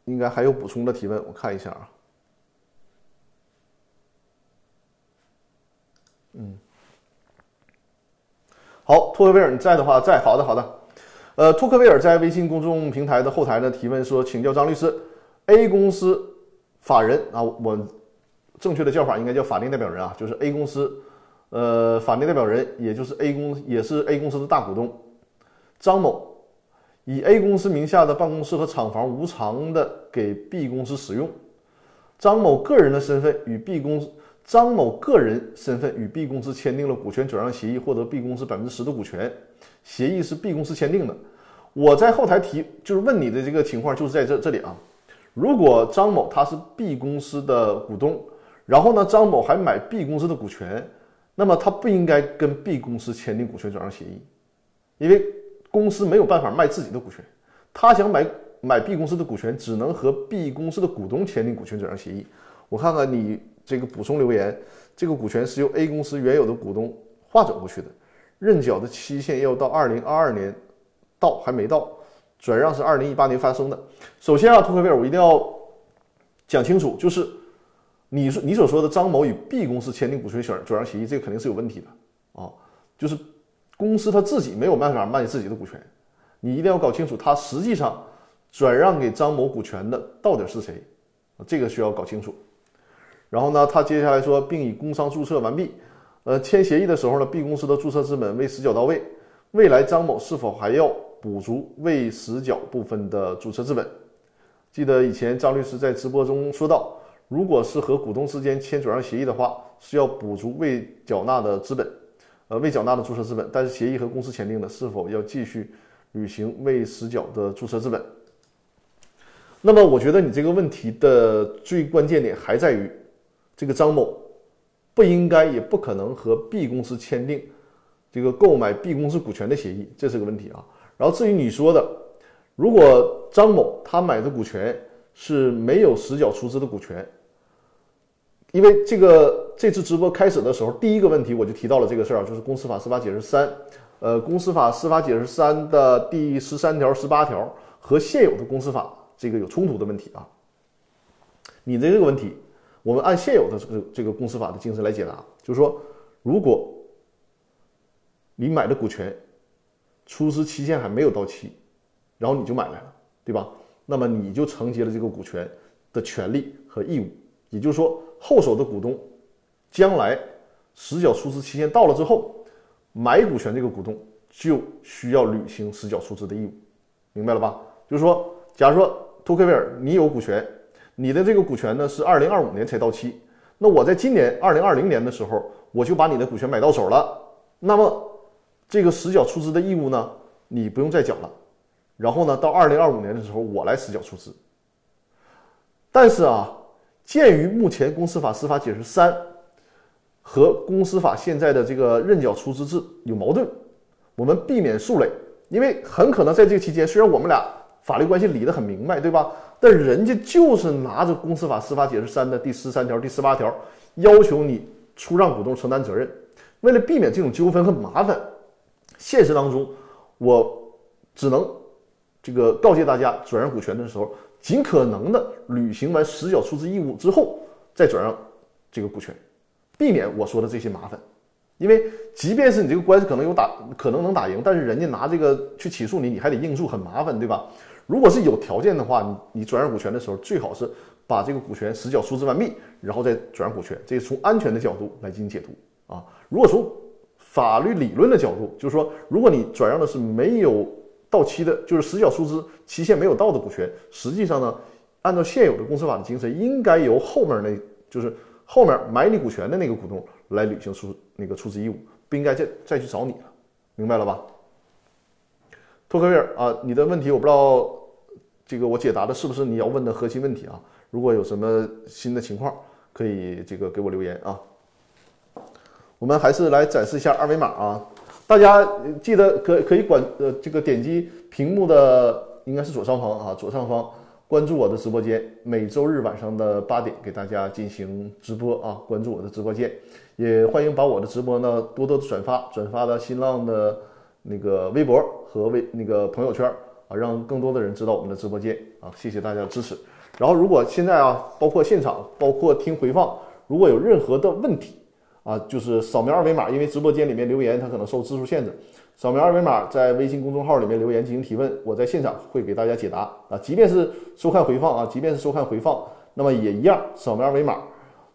应该还有补充的提问，我看一下啊。嗯，好，托克维尔你在的话，在，好的，好的。呃，托克维尔在微信公众平台的后台呢提问说，请教张律师，A 公司法人啊，我正确的叫法应该叫法定代表人啊，就是 A 公司，呃，法定代表人也就是 A 公也是 A 公司的大股东张某。以 A 公司名下的办公室和厂房无偿的给 B 公司使用，张某个人的身份与 B 公司张某个人身份与 B 公司签订了股权转让协议，获得 B 公司百分之十的股权。协议是 B 公司签订的。我在后台提就是问你的这个情况，就是在这这里啊。如果张某他是 B 公司的股东，然后呢，张某还买 B 公司的股权，那么他不应该跟 B 公司签订股权转让协议，因为。公司没有办法卖自己的股权，他想买买 B 公司的股权，只能和 B 公司的股东签订股权转让协议。我看看你这个补充留言，这个股权是由 A 公司原有的股东划转过去的，认缴的期限要到二零二二年，到还没到，转让是二零一八年发生的。首先啊，托克维尔，我一定要讲清楚，就是你说你所说的张某与 B 公司签订股权转转让协议，这个肯定是有问题的啊，就是。公司他自己没有办法卖自己的股权，你一定要搞清楚他实际上转让给张某股权的到底是谁，这个需要搞清楚。然后呢，他接下来说，并已工商注册完毕，呃，签协议的时候呢，B 公司的注册资本未实缴到位，未来张某是否还要补足未实缴部分的注册资本？记得以前张律师在直播中说到，如果是和股东之间签转让协议的话，是要补足未缴纳的资本。呃，未缴纳的注册资本，但是协议和公司签订的，是否要继续履行未实缴的注册资本？那么，我觉得你这个问题的最关键点还在于，这个张某不应该也不可能和 B 公司签订这个购买 B 公司股权的协议，这是个问题啊。然后，至于你说的，如果张某他买的股权是没有实缴出资的股权。因为这个这次直播开始的时候，第一个问题我就提到了这个事儿啊，就是《公司法司法解释三》，呃，《公司法司法解释三》的第十三条、十八条和现有的公司法这个有冲突的问题啊。你的这个问题，我们按现有的这个这个公司法的精神来解答，就是说，如果你买的股权出资期限还没有到期，然后你就买来了，对吧？那么你就承接了这个股权的权利和义务，也就是说。后手的股东，将来实缴出资期限到了之后，买股权这个股东就需要履行实缴出资的义务，明白了吧？就是说，假如说托克维尔你有股权，你的这个股权呢是二零二五年才到期，那我在今年二零二零年的时候，我就把你的股权买到手了，那么这个实缴出资的义务呢，你不用再缴了，然后呢，到二零二五年的时候我来实缴出资，但是啊。鉴于目前公司法司法解释三和公司法现在的这个认缴出资制有矛盾，我们避免树垒，因为很可能在这个期间，虽然我们俩法律关系理得很明白，对吧？但人家就是拿着公司法司法解释三的第十三条、第十八条，要求你出让股东承担责任。为了避免这种纠纷和麻烦，现实当中我只能这个告诫大家，转让股权的时候。尽可能的履行完实缴出资义务之后，再转让这个股权，避免我说的这些麻烦。因为即便是你这个官司可能有打，可能能打赢，但是人家拿这个去起诉你，你还得应诉，很麻烦，对吧？如果是有条件的话，你你转让股权的时候，最好是把这个股权实缴出资完毕，然后再转让股权，这是从安全的角度来进行解读啊。如果从法律理论的角度，就是说，如果你转让的是没有到期的，就是实缴出资期限没有到的股权，实际上呢，按照现有的公司法的精神，应该由后面那，就是后面买你股权的那个股东来履行出那个出资义务，不应该再再去找你了，明白了吧？托克维尔啊，你的问题我不知道，这个我解答的是不是你要问的核心问题啊？如果有什么新的情况，可以这个给我留言啊。我们还是来展示一下二维码啊，大家记得可可以管呃这个点击屏幕的应该是左上方啊，左上方关注我的直播间，每周日晚上的八点给大家进行直播啊，关注我的直播间，也欢迎把我的直播呢多多转发，转发到新浪的。那个微博和微那个朋友圈啊，让更多的人知道我们的直播间啊，谢谢大家的支持。然后，如果现在啊，包括现场，包括听回放，如果有任何的问题啊，就是扫描二维码，因为直播间里面留言它可能受字数限制，扫描二维码在微信公众号里面留言进行提问，我在现场会给大家解答啊。即便是收看回放啊，即便是收看回放，那么也一样，扫描二维码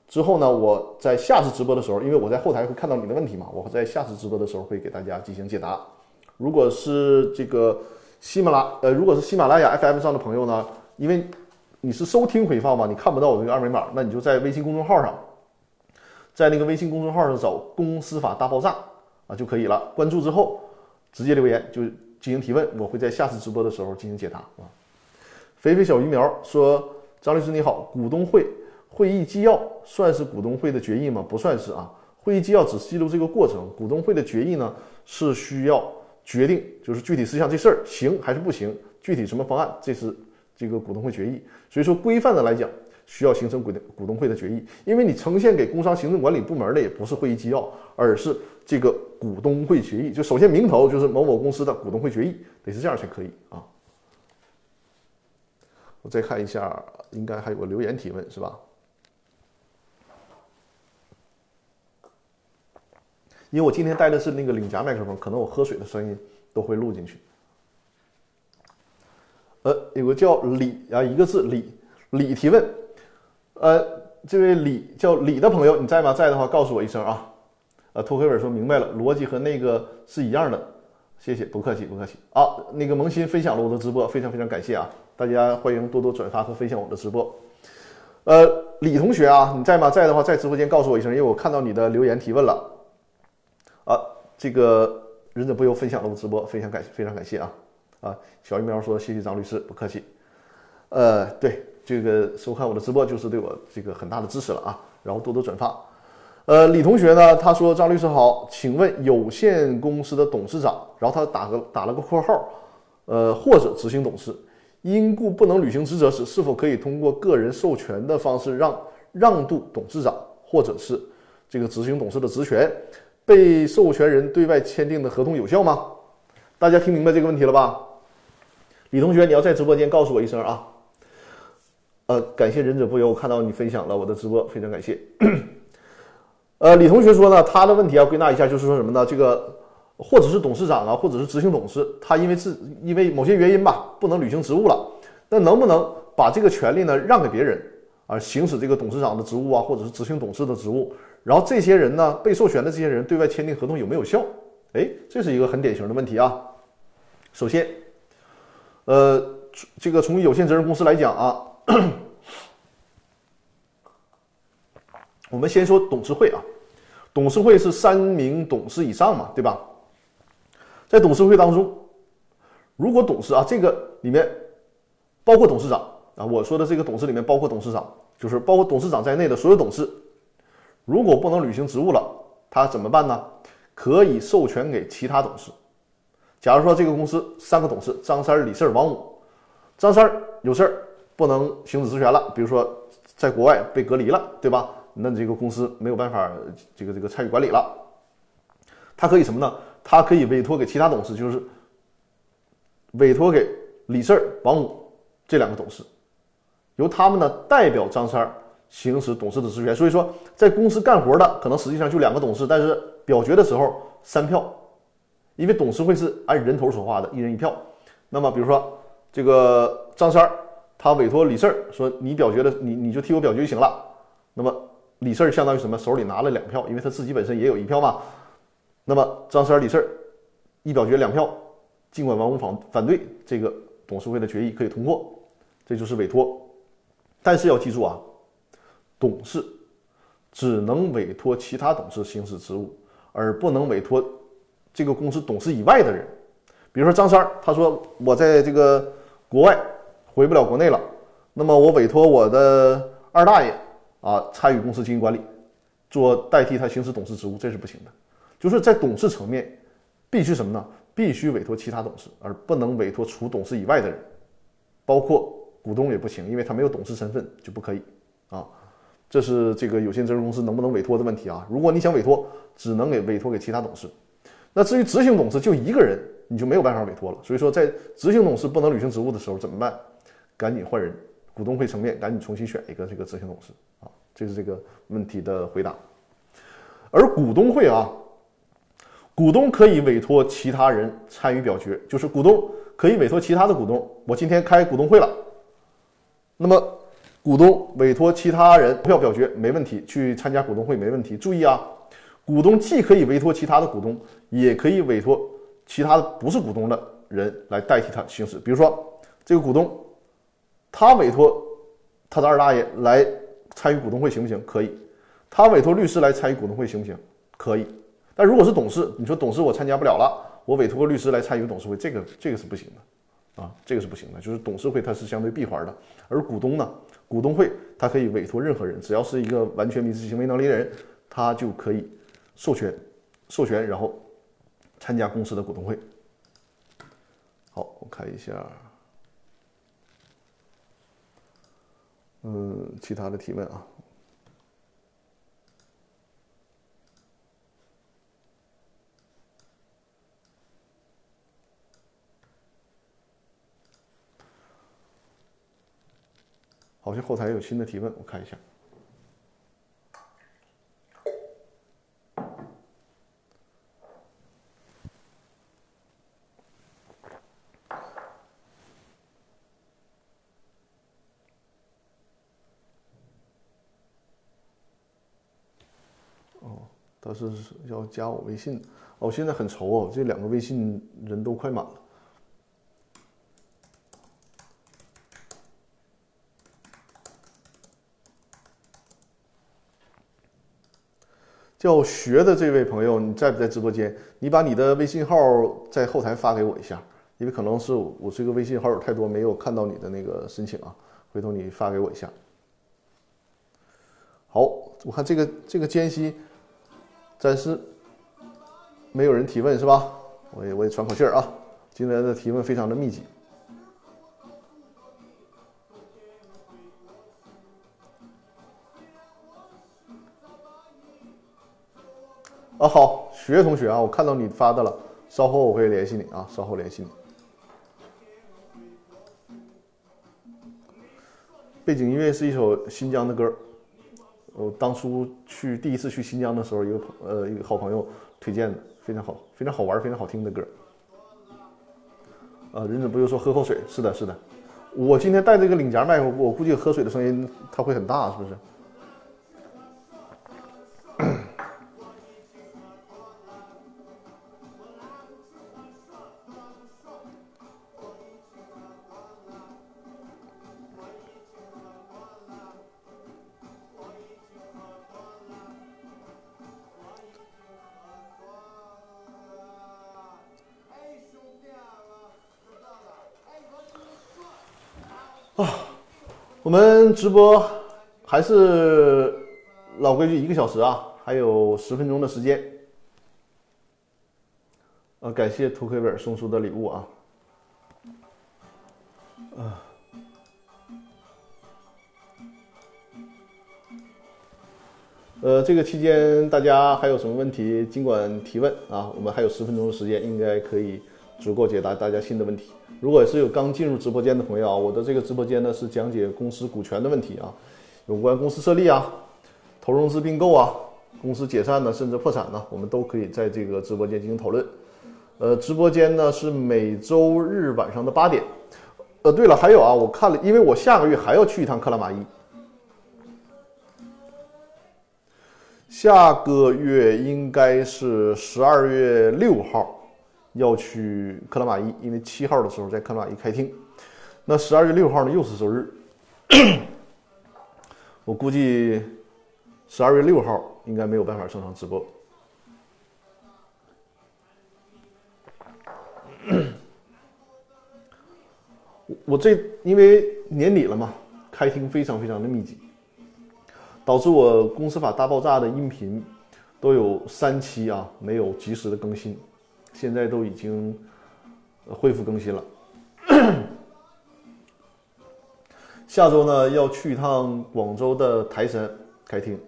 之后呢，我在下次直播的时候，因为我在后台会看到你的问题嘛，我在下次直播的时候会给大家进行解答。如果是这个喜马拉呃，如果是喜马拉雅 FM 上的朋友呢，因为你是收听回放嘛，你看不到我这个二维码，那你就在微信公众号上，在那个微信公众号上找“公司法大爆炸”啊就可以了。关注之后直接留言就进行提问，我会在下次直播的时候进行解答啊。肥肥小鱼苗说：“张律师你好，股东会会议纪要算是股东会的决议吗？不算是啊，会议纪要只记录这个过程，股东会的决议呢是需要。”决定就是具体事项这事儿行还是不行，具体什么方案，这是这个股东会决议。所以说规范的来讲，需要形成股股东会的决议，因为你呈现给工商行政管理部门的也不是会议纪要，而是这个股东会决议。就首先名头就是某某公司的股东会决议，得是这样才可以啊。我再看一下，应该还有个留言提问是吧？因为我今天带的是那个领夹麦克风，可能我喝水的声音都会录进去。呃，有个叫李啊，一个字李李提问，呃，这位李叫李的朋友你在吗？在的话告诉我一声啊。呃，托克尔说明白了，逻辑和那个是一样的，谢谢，不客气不客气啊。那个萌新分享了我的直播，非常非常感谢啊，大家欢迎多多转发和分享我的直播。呃，李同学啊，你在吗？在的话在直播间告诉我一声，因为我看到你的留言提问了。啊，这个忍者不由分享了我直播，非常感非常感谢啊啊！小鱼苗说谢谢张律师，不客气。呃，对，这个收看我的直播就是对我这个很大的支持了啊，然后多多转发。呃，李同学呢，他说张律师好，请问有限公司的董事长，然后他打个打了个括号，呃，或者执行董事因故不能履行职责时，是否可以通过个人授权的方式让让渡董事长，或者是这个执行董事的职权？被授权人对外签订的合同有效吗？大家听明白这个问题了吧？李同学，你要在直播间告诉我一声啊。呃，感谢忍者不忧，我看到你分享了我的直播，非常感谢。呃，李同学说呢，他的问题要归纳一下，就是说什么呢？这个或者是董事长啊，或者是执行董事，他因为是因为某些原因吧，不能履行职务了，那能不能把这个权利呢让给别人啊，行使这个董事长的职务啊，或者是执行董事的职务？然后这些人呢，被授权的这些人对外签订合同有没有效？哎，这是一个很典型的问题啊。首先，呃，这个从有限责任公司来讲啊，我们先说董事会啊，董事会是三名董事以上嘛，对吧？在董事会当中，如果董事啊，这个里面包括董事长啊，我说的这个董事里面包括董事长，就是包括董事长在内的所有董事。如果不能履行职务了，他怎么办呢？可以授权给其他董事。假如说这个公司三个董事，张三、李四、王五，张三有事儿不能行使职权了，比如说在国外被隔离了，对吧？那这个公司没有办法这个这个参与管理了。他可以什么呢？他可以委托给其他董事，就是委托给李四、王五这两个董事，由他们呢代表张三行使董事的职权。所以说，在公司干活的可能实际上就两个董事，但是表决的时候三票，因为董事会是按人头说话的，一人一票。那么比如说这个张三儿，他委托李四儿说你表决的，你你就替我表决就行了。那么李四儿相当于什么？手里拿了两票，因为他自己本身也有一票嘛。那么张三、李四一表决两票，尽管王五反反对这个董事会的决议可以通过，这就是委托。但是要记住啊，董事只能委托其他董事行使职务，而不能委托这个公司董事以外的人。比如说张三，他说我在这个国外回不了国内了，那么我委托我的二大爷。啊，参与公司经营管理，做代替他行使董事职务，这是不行的。就是在董事层面，必须什么呢？必须委托其他董事，而不能委托除董事以外的人，包括股东也不行，因为他没有董事身份就不可以。啊，这是这个有限责任公司能不能委托的问题啊。如果你想委托，只能给委托给其他董事。那至于执行董事就一个人，你就没有办法委托了。所以说，在执行董事不能履行职务的时候怎么办？赶紧换人。股东会层面赶紧重新选一个这个执行董事啊，这是这个问题的回答。而股东会啊，股东可以委托其他人参与表决，就是股东可以委托其他的股东。我今天开股东会了，那么股东委托其他人投票表决没问题，去参加股东会没问题。注意啊，股东既可以委托其他的股东，也可以委托其他的不是股东的人来代替他行使。比如说这个股东。他委托他的二大爷来参与股东会行不行？可以。他委托律师来参与股东会行不行？可以。但如果是董事，你说董事我参加不了了，我委托个律师来参与董事会，这个这个是不行的啊，这个是不行的。就是董事会它是相对闭环的，而股东呢，股东会他可以委托任何人，只要是一个完全民事行为能力人，他就可以授权授权，然后参加公司的股东会。好，我看一下。嗯，其他的提问啊，好像后台有新的提问，我看一下。哦他是要加我微信，哦，现在很愁哦，这两个微信人都快满了。叫学的这位朋友，你在不在直播间？你把你的微信号在后台发给我一下，因为可能是我这个微信好友太多，没有看到你的那个申请啊，回头你发给我一下。好，我看这个这个间隙。暂时没有人提问是吧？我也我也喘口气儿啊。今天的提问非常的密集。啊，好，许悦同学啊，我看到你发的了，稍后我会联系你啊，稍后联系你。背景音乐是一首新疆的歌。我当初去第一次去新疆的时候，一个朋呃一个好朋友推荐的，非常好，非常好玩，非常好听的歌。啊，忍者不就说喝口水？是的，是的。我今天带这个领夹麦，我估计喝水的声音它会很大，是不是？我们直播还是老规矩，一个小时啊，还有十分钟的时间。呃，感谢涂黑本送出的礼物啊。啊。呃，这个期间大家还有什么问题，尽管提问啊，我们还有十分钟的时间，应该可以足够解答大家新的问题。如果是有刚进入直播间的朋友啊，我的这个直播间呢是讲解公司股权的问题啊，有关公司设立啊、投融资并购啊、公司解散呢，甚至破产呢，我们都可以在这个直播间进行讨论。呃，直播间呢是每周日晚上的八点。呃，对了，还有啊，我看了，因为我下个月还要去一趟克拉玛依。下个月应该是十二月六号要去克拉玛依，因为七号的时候在克拉玛依开庭。那十二月六号呢，又是周日。我估计十二月六号应该没有办法正常直播。我这因为年底了嘛，开庭非常非常的密集，导致我公司法大爆炸的音频都有三期啊没有及时的更新，现在都已经恢复更新了。下周呢要去一趟广州的台山开庭，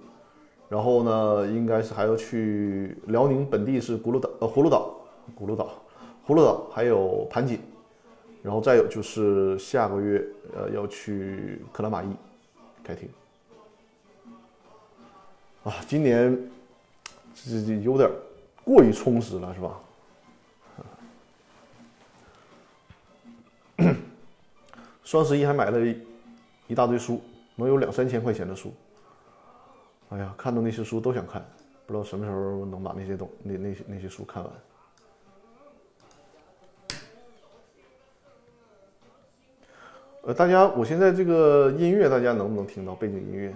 然后呢应该是还要去辽宁本地是葫芦岛呃葫芦岛葫芦岛葫芦岛还有盘锦。然后再有就是下个月，呃，要去克拉玛依开庭。啊，今年这这有点过于充实了，是吧？双十一还买了一一大堆书，能有两三千块钱的书。哎呀，看到那些书都想看，不知道什么时候能把那些东那那些那些书看完。呃，大家，我现在这个音乐，大家能不能听到背景音乐？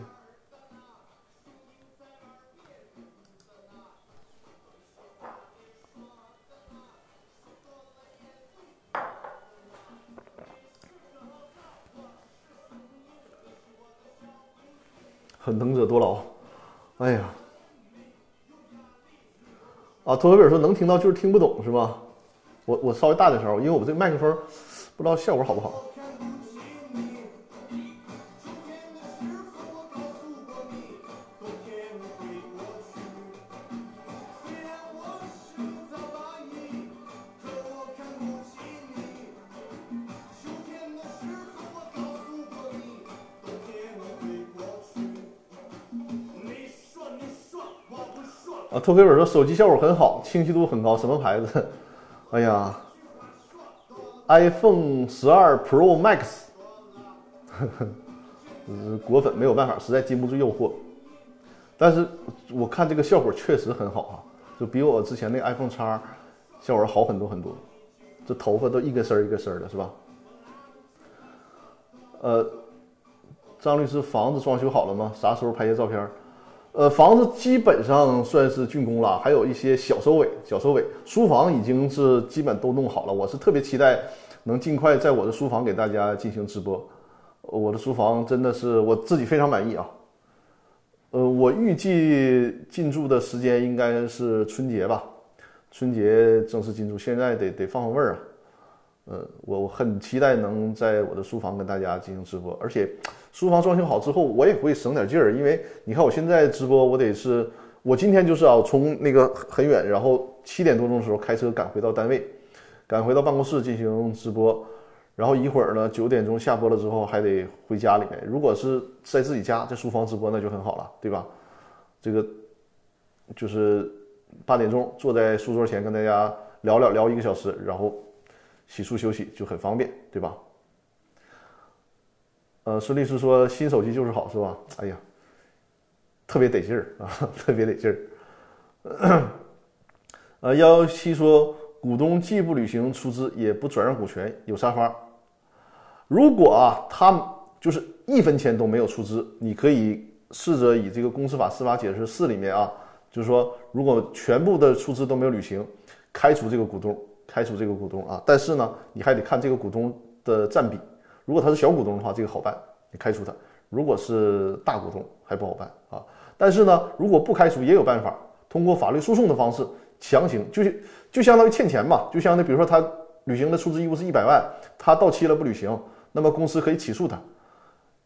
托维尔说能听到，就是听不懂，是吧？我我稍微大点声，因为我这个麦克风不知道效果好不好。托菲尔说手机效果很好，清晰度很高，什么牌子？哎呀，iPhone 十二 Pro Max，呵 呵果粉没有办法，实在经不住诱惑。但是我看这个效果确实很好啊，就比我之前那 iPhone 叉效果好很多很多。这头发都一根丝儿一根丝儿的，是吧？呃，张律师，房子装修好了吗？啥时候拍些照片？呃，房子基本上算是竣工了，还有一些小收尾，小收尾。书房已经是基本都弄好了，我是特别期待能尽快在我的书房给大家进行直播。我的书房真的是我自己非常满意啊。呃，我预计进驻的时间应该是春节吧，春节正式进驻，现在得得放放味儿啊。呃，我我很期待能在我的书房跟大家进行直播，而且书房装修好之后，我也会省点劲儿，因为你看我现在直播，我得是，我今天就是啊，从那个很远，然后七点多钟的时候开车赶回到单位，赶回到办公室进行直播，然后一会儿呢九点钟下播了之后还得回家里面。如果是在自己家在书房直播，那就很好了，对吧？这个就是八点钟坐在书桌前跟大家聊聊聊一个小时，然后。洗漱休息就很方便，对吧？呃，孙律师说新手机就是好，是吧？哎呀，特别得劲儿啊，特别得劲儿。呃，幺幺七说股东既不履行出资，也不转让股权，有啥法？如果啊，他就是一分钱都没有出资，你可以试着以这个公司法司法解释四里面啊，就是说，如果全部的出资都没有履行，开除这个股东。开除这个股东啊，但是呢，你还得看这个股东的占比。如果他是小股东的话，这个好办，你开除他；如果是大股东，还不好办啊。但是呢，如果不开除，也有办法，通过法律诉讼的方式强行，就是就相当于欠钱嘛，就相当于比如说他履行的出资义务是一百万，他到期了不履行，那么公司可以起诉他，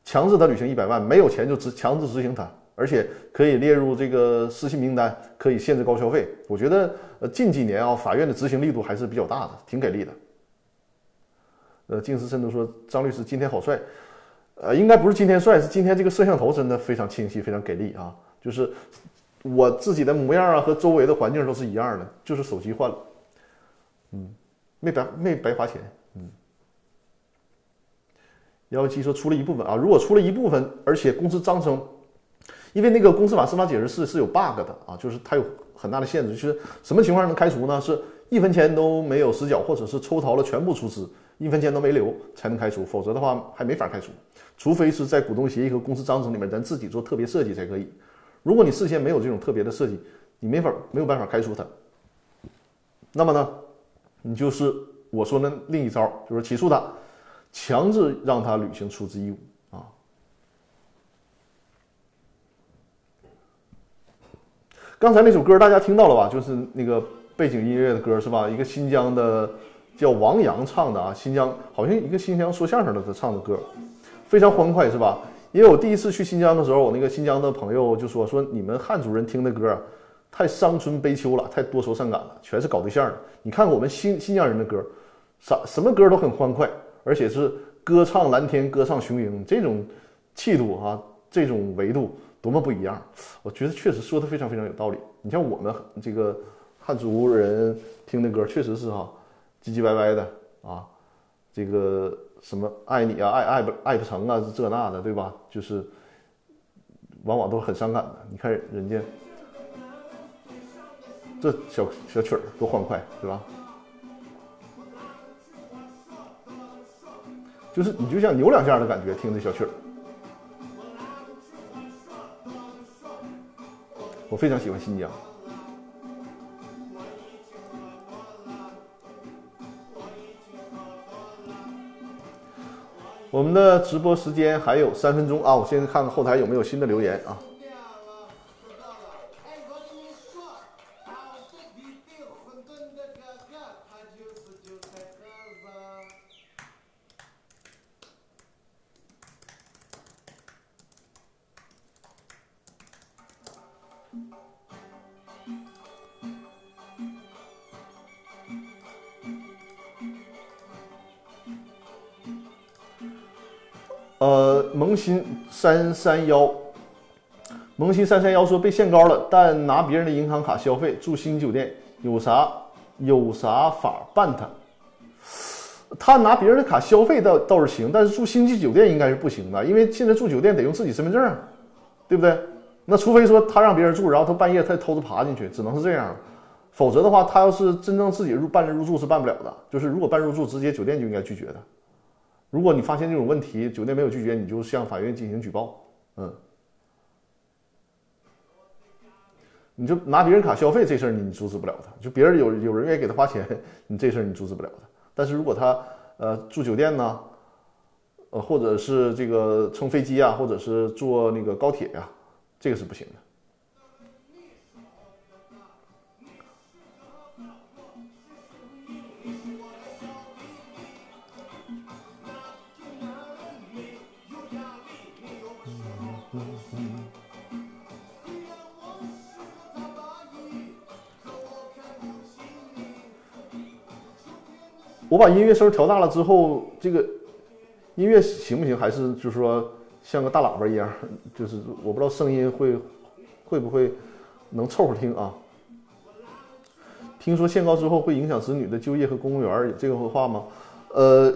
强制他履行一百万，没有钱就执强制执行他。而且可以列入这个失信名单，可以限制高消费。我觉得，呃，近几年啊，法院的执行力度还是比较大的，挺给力的。呃，静思甚至说：“张律师今天好帅。”呃，应该不是今天帅，是今天这个摄像头真的非常清晰，非常给力啊！就是我自己的模样啊，和周围的环境都是一样的，就是手机换了，嗯，没白没白花钱，嗯。幺幺七说出了一部分啊，如果出了一部分，而且公司章程，因为那个公司法司法解释是是有 bug 的啊，就是它有很大的限制，就是什么情况能开除呢？是一分钱都没有实缴，或者是抽逃了全部出资，一分钱都没留才能开除，否则的话还没法开除，除非是在股东协议和公司章程里面咱自己做特别设计才可以。如果你事先没有这种特别的设计，你没法没有办法开除他。那么呢，你就是我说的另一招，就是起诉他。强制让他履行出资义务啊！刚才那首歌大家听到了吧？就是那个背景音乐的歌是吧？一个新疆的叫王洋唱的啊，新疆好像一个新疆说相声的他唱的歌，非常欢快是吧？因为我第一次去新疆的时候，我那个新疆的朋友就说说你们汉族人听的歌太伤春悲秋了，太多愁善感了，全是搞对象的。你看我们新新疆人的歌，啥什么歌都很欢快。而且是歌唱蓝天，歌唱雄鹰，这种气度啊，这种维度多么不一样！我觉得确实说的非常非常有道理。你像我们这个汉族人听的歌，确实是哈唧唧歪歪的啊，这个什么爱你啊，爱爱不爱不成啊，这那的，对吧？就是往往都是很伤感的。你看人家这小小曲儿多欢快，对吧？就是你就像扭两下的感觉，听这小曲儿，我非常喜欢新疆。我们的直播时间还有三分钟啊，我先看看后台有没有新的留言啊。萌新三三幺，萌新三三幺说被限高了，但拿别人的银行卡消费住星级酒店有啥有啥法办他？他拿别人的卡消费倒倒是行，但是住星级酒店应该是不行的，因为现在住酒店得用自己身份证，对不对？那除非说他让别人住，然后他半夜他偷着爬进去，只能是这样，否则的话，他要是真正自己入办入住是办不了的。就是如果办入住，直接酒店就应该拒绝的。如果你发现这种问题，酒店没有拒绝，你就向法院进行举报。嗯，你就拿别人卡消费这事儿，你阻止不了他。就别人有有人愿意给他花钱，你这事儿你阻止不了他。但是如果他呃住酒店呢，呃或者是这个乘飞机啊，或者是坐那个高铁呀，这个是不行的。我把音乐声调大了之后，这个音乐行不行？还是就是说像个大喇叭一样？就是我不知道声音会会不会能凑合听啊？听说限高之后会影响子女的就业和公务员，有这个话吗？呃，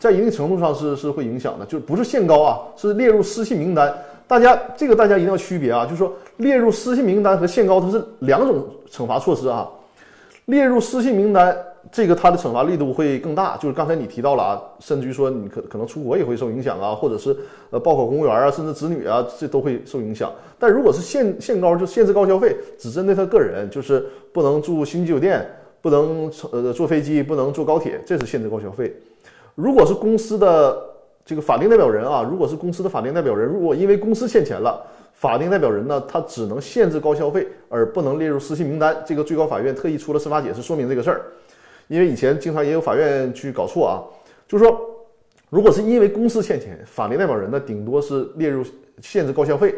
在一定程度上是是会影响的，就不是限高啊，是列入失信名单。大家这个大家一定要区别啊，就是说列入失信名单和限高它是两种惩罚措施啊。列入失信名单。这个它的惩罚力度会更大，就是刚才你提到了啊，甚至于说你可可能出国也会受影响啊，或者是呃报考公务员啊，甚至子女啊，这都会受影响。但如果是限限高，就限制高消费，只针对他个人，就是不能住星级酒店，不能呃坐飞机，不能坐高铁，这是限制高消费。如果是公司的这个法定代表人啊，如果是公司的法定代表人，如果因为公司欠钱了，法定代表人呢，他只能限制高消费，而不能列入失信名单。这个最高法院特意出了司法解释说明这个事儿。因为以前经常也有法院去搞错啊，就是说，如果是因为公司欠钱，法定代表人呢，顶多是列入限制高消费，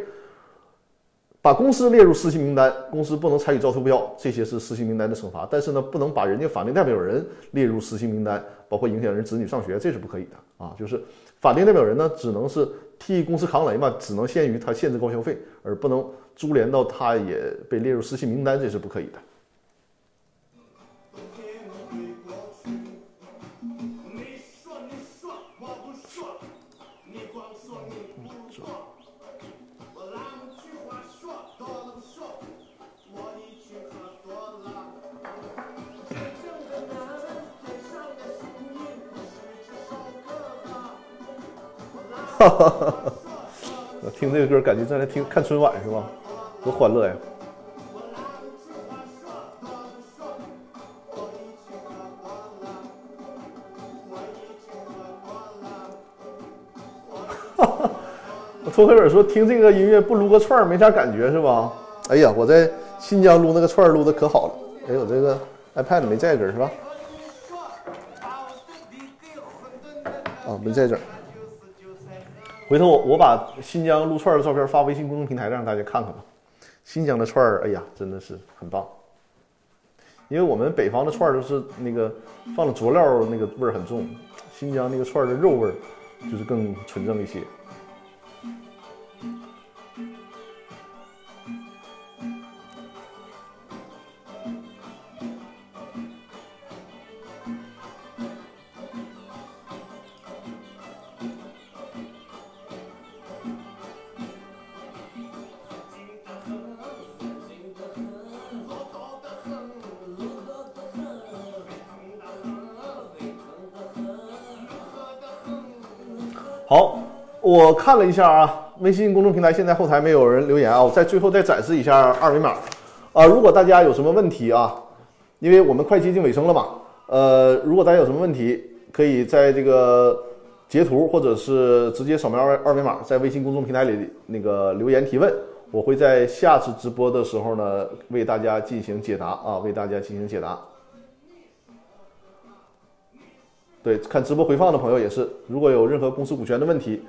把公司列入失信名单，公司不能参与招投标，这些是失信名单的惩罚。但是呢，不能把人家法定代表人列入失信名单，包括影响人子女上学，这是不可以的啊。就是法定代表人呢，只能是替公司扛雷嘛，只能限于他限制高消费，而不能株连到他也被列入失信名单，这是不可以的。哈哈，我听这个歌，感觉在那听看春晚是吧？多欢乐呀！哈哈，托克尔说听这个音乐不撸个串儿没啥感觉是吧？哎呀，我在新疆撸那个串儿撸的可好了。哎，我这个 iPad 没在这儿是吧？啊，没在这儿。回头我我把新疆撸串的照片发微信公众平台让大家看看吧。新疆的串儿，哎呀，真的是很棒。因为我们北方的串儿都是那个放了佐料，那个味儿很重。新疆那个串儿的肉味儿就是更纯正一些。我看了一下啊，微信公众平台现在后台没有人留言啊，我在最后再展示一下二维码啊。如果大家有什么问题啊，因为我们快接近尾声了嘛，呃，如果大家有什么问题，可以在这个截图或者是直接扫描二二维码，在微信公众平台里那个留言提问，我会在下次直播的时候呢为大家进行解答啊，为大家进行解答。对，看直播回放的朋友也是，如果有任何公司股权的问题，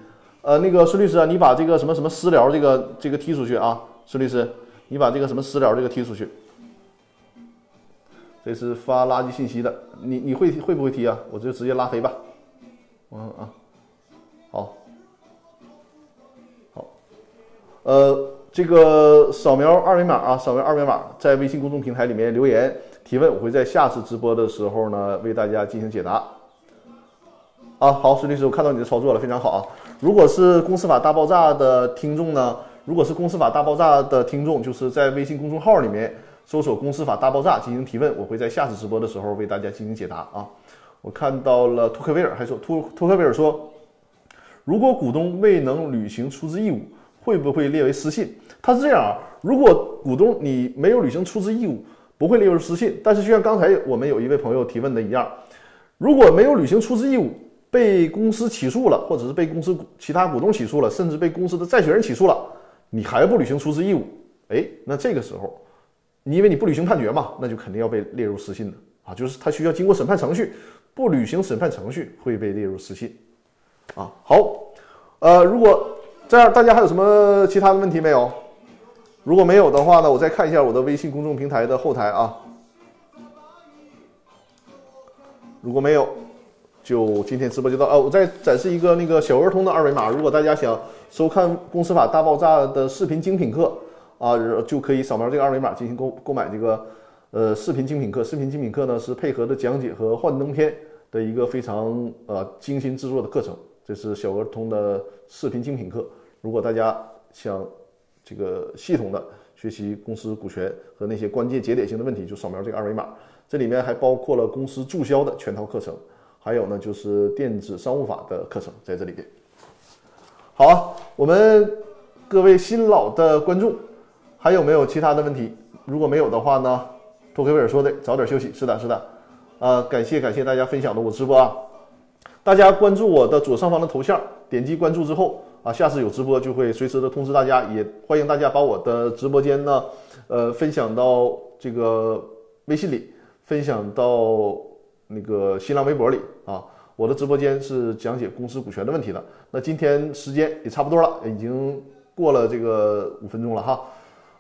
呃，那个孙律师啊，你把这个什么什么私聊这个这个踢出去啊，孙律师，你把这个什么私聊这个踢出去。这是发垃圾信息的，你你会会不会踢啊？我就直接拉黑吧。嗯啊，好，好，呃，这个扫描二维码啊，扫描二维码，在微信公众平台里面留言提问，我会在下次直播的时候呢为大家进行解答。啊，好，孙律师，我看到你的操作了，非常好啊。如果是公司法大爆炸的听众呢，如果是公司法大爆炸的听众，就是在微信公众号里面搜索“公司法大爆炸”进行提问，我会在下次直播的时候为大家进行解答啊。我看到了托克维尔还说，托托克维尔说，如果股东未能履行出资义务，会不会列为失信？他是这样啊，如果股东你没有履行出资义务，不会列入失信。但是就像刚才我们有一位朋友提问的一样，如果没有履行出资义务，被公司起诉了，或者是被公司其他股东起诉了，甚至被公司的债权人起诉了，你还不履行出资义务，哎，那这个时候，你因为你不履行判决嘛，那就肯定要被列入失信的啊，就是他需要经过审判程序，不履行审判程序会被列入失信，啊，好，呃，如果这样，大家还有什么其他的问题没有？如果没有的话呢，我再看一下我的微信公众平台的后台啊，如果没有。就今天直播就到啊！我再展示一个那个小儿童的二维码，如果大家想收看《公司法大爆炸》的视频精品课啊，就可以扫描这个二维码进行购购买这个呃视频精品课。视频精品课呢是配合的讲解和幻灯片的一个非常呃精心制作的课程，这是小儿童的视频精品课。如果大家想这个系统的学习公司股权和那些关键节点性的问题，就扫描这个二维码。这里面还包括了公司注销的全套课程。还有呢，就是电子商务法的课程在这里边。好，我们各位新老的观众，还有没有其他的问题？如果没有的话呢，托克维尔说的，早点休息。是的，是的。啊，感谢感谢大家分享的我直播啊！大家关注我的左上方的头像，点击关注之后啊，下次有直播就会随时的通知大家。也欢迎大家把我的直播间呢，呃，分享到这个微信里，分享到。那个新浪微博里，我的直播间是讲解公司股权的问题的。那今天时间也差不多了，已经过了这个五分钟了哈。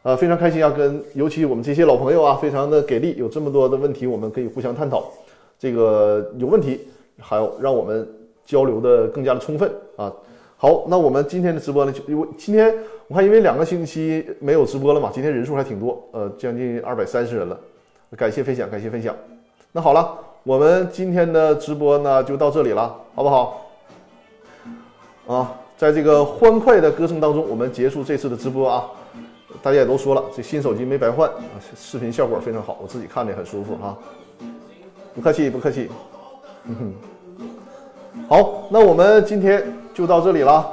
呃，非常开心啊，跟尤其我们这些老朋友啊，非常的给力，有这么多的问题，我们可以互相探讨。这个有问题，还有让我们交流的更加的充分啊。好，那我们今天的直播呢，就因为今天我看因为两个星期没有直播了嘛，今天人数还挺多，呃，将近二百三十人了。感谢分享，感谢分享。那好了，我们今天的直播呢就到这里了，好不好？啊，在这个欢快的歌声当中，我们结束这次的直播啊。大家也都说了，这新手机没白换，视频效果非常好，我自己看着也很舒服哈。不客气，不客气。嗯哼，好，那我们今天就到这里了，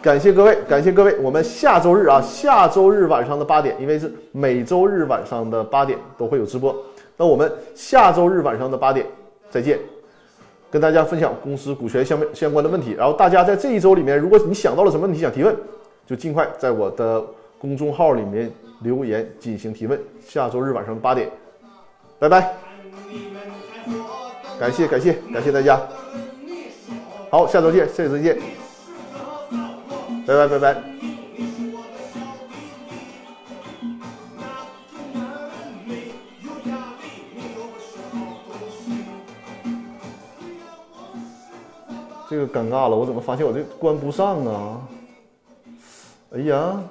感谢各位，感谢各位，我们下周日啊，下周日晚上的八点，因为是每周日晚上的八点都会有直播，那我们下周日晚上的八点再见，跟大家分享公司股权相相关的问题，然后大家在这一周里面，如果你想到了什么问题想提问，就尽快在我的。公众号里面留言进行提问，下周日晚上八点，拜拜，感谢感谢感谢大家，好，下周见，下周见，拜拜拜拜。这个尴尬了，我怎么发现我这关不上啊？哎呀！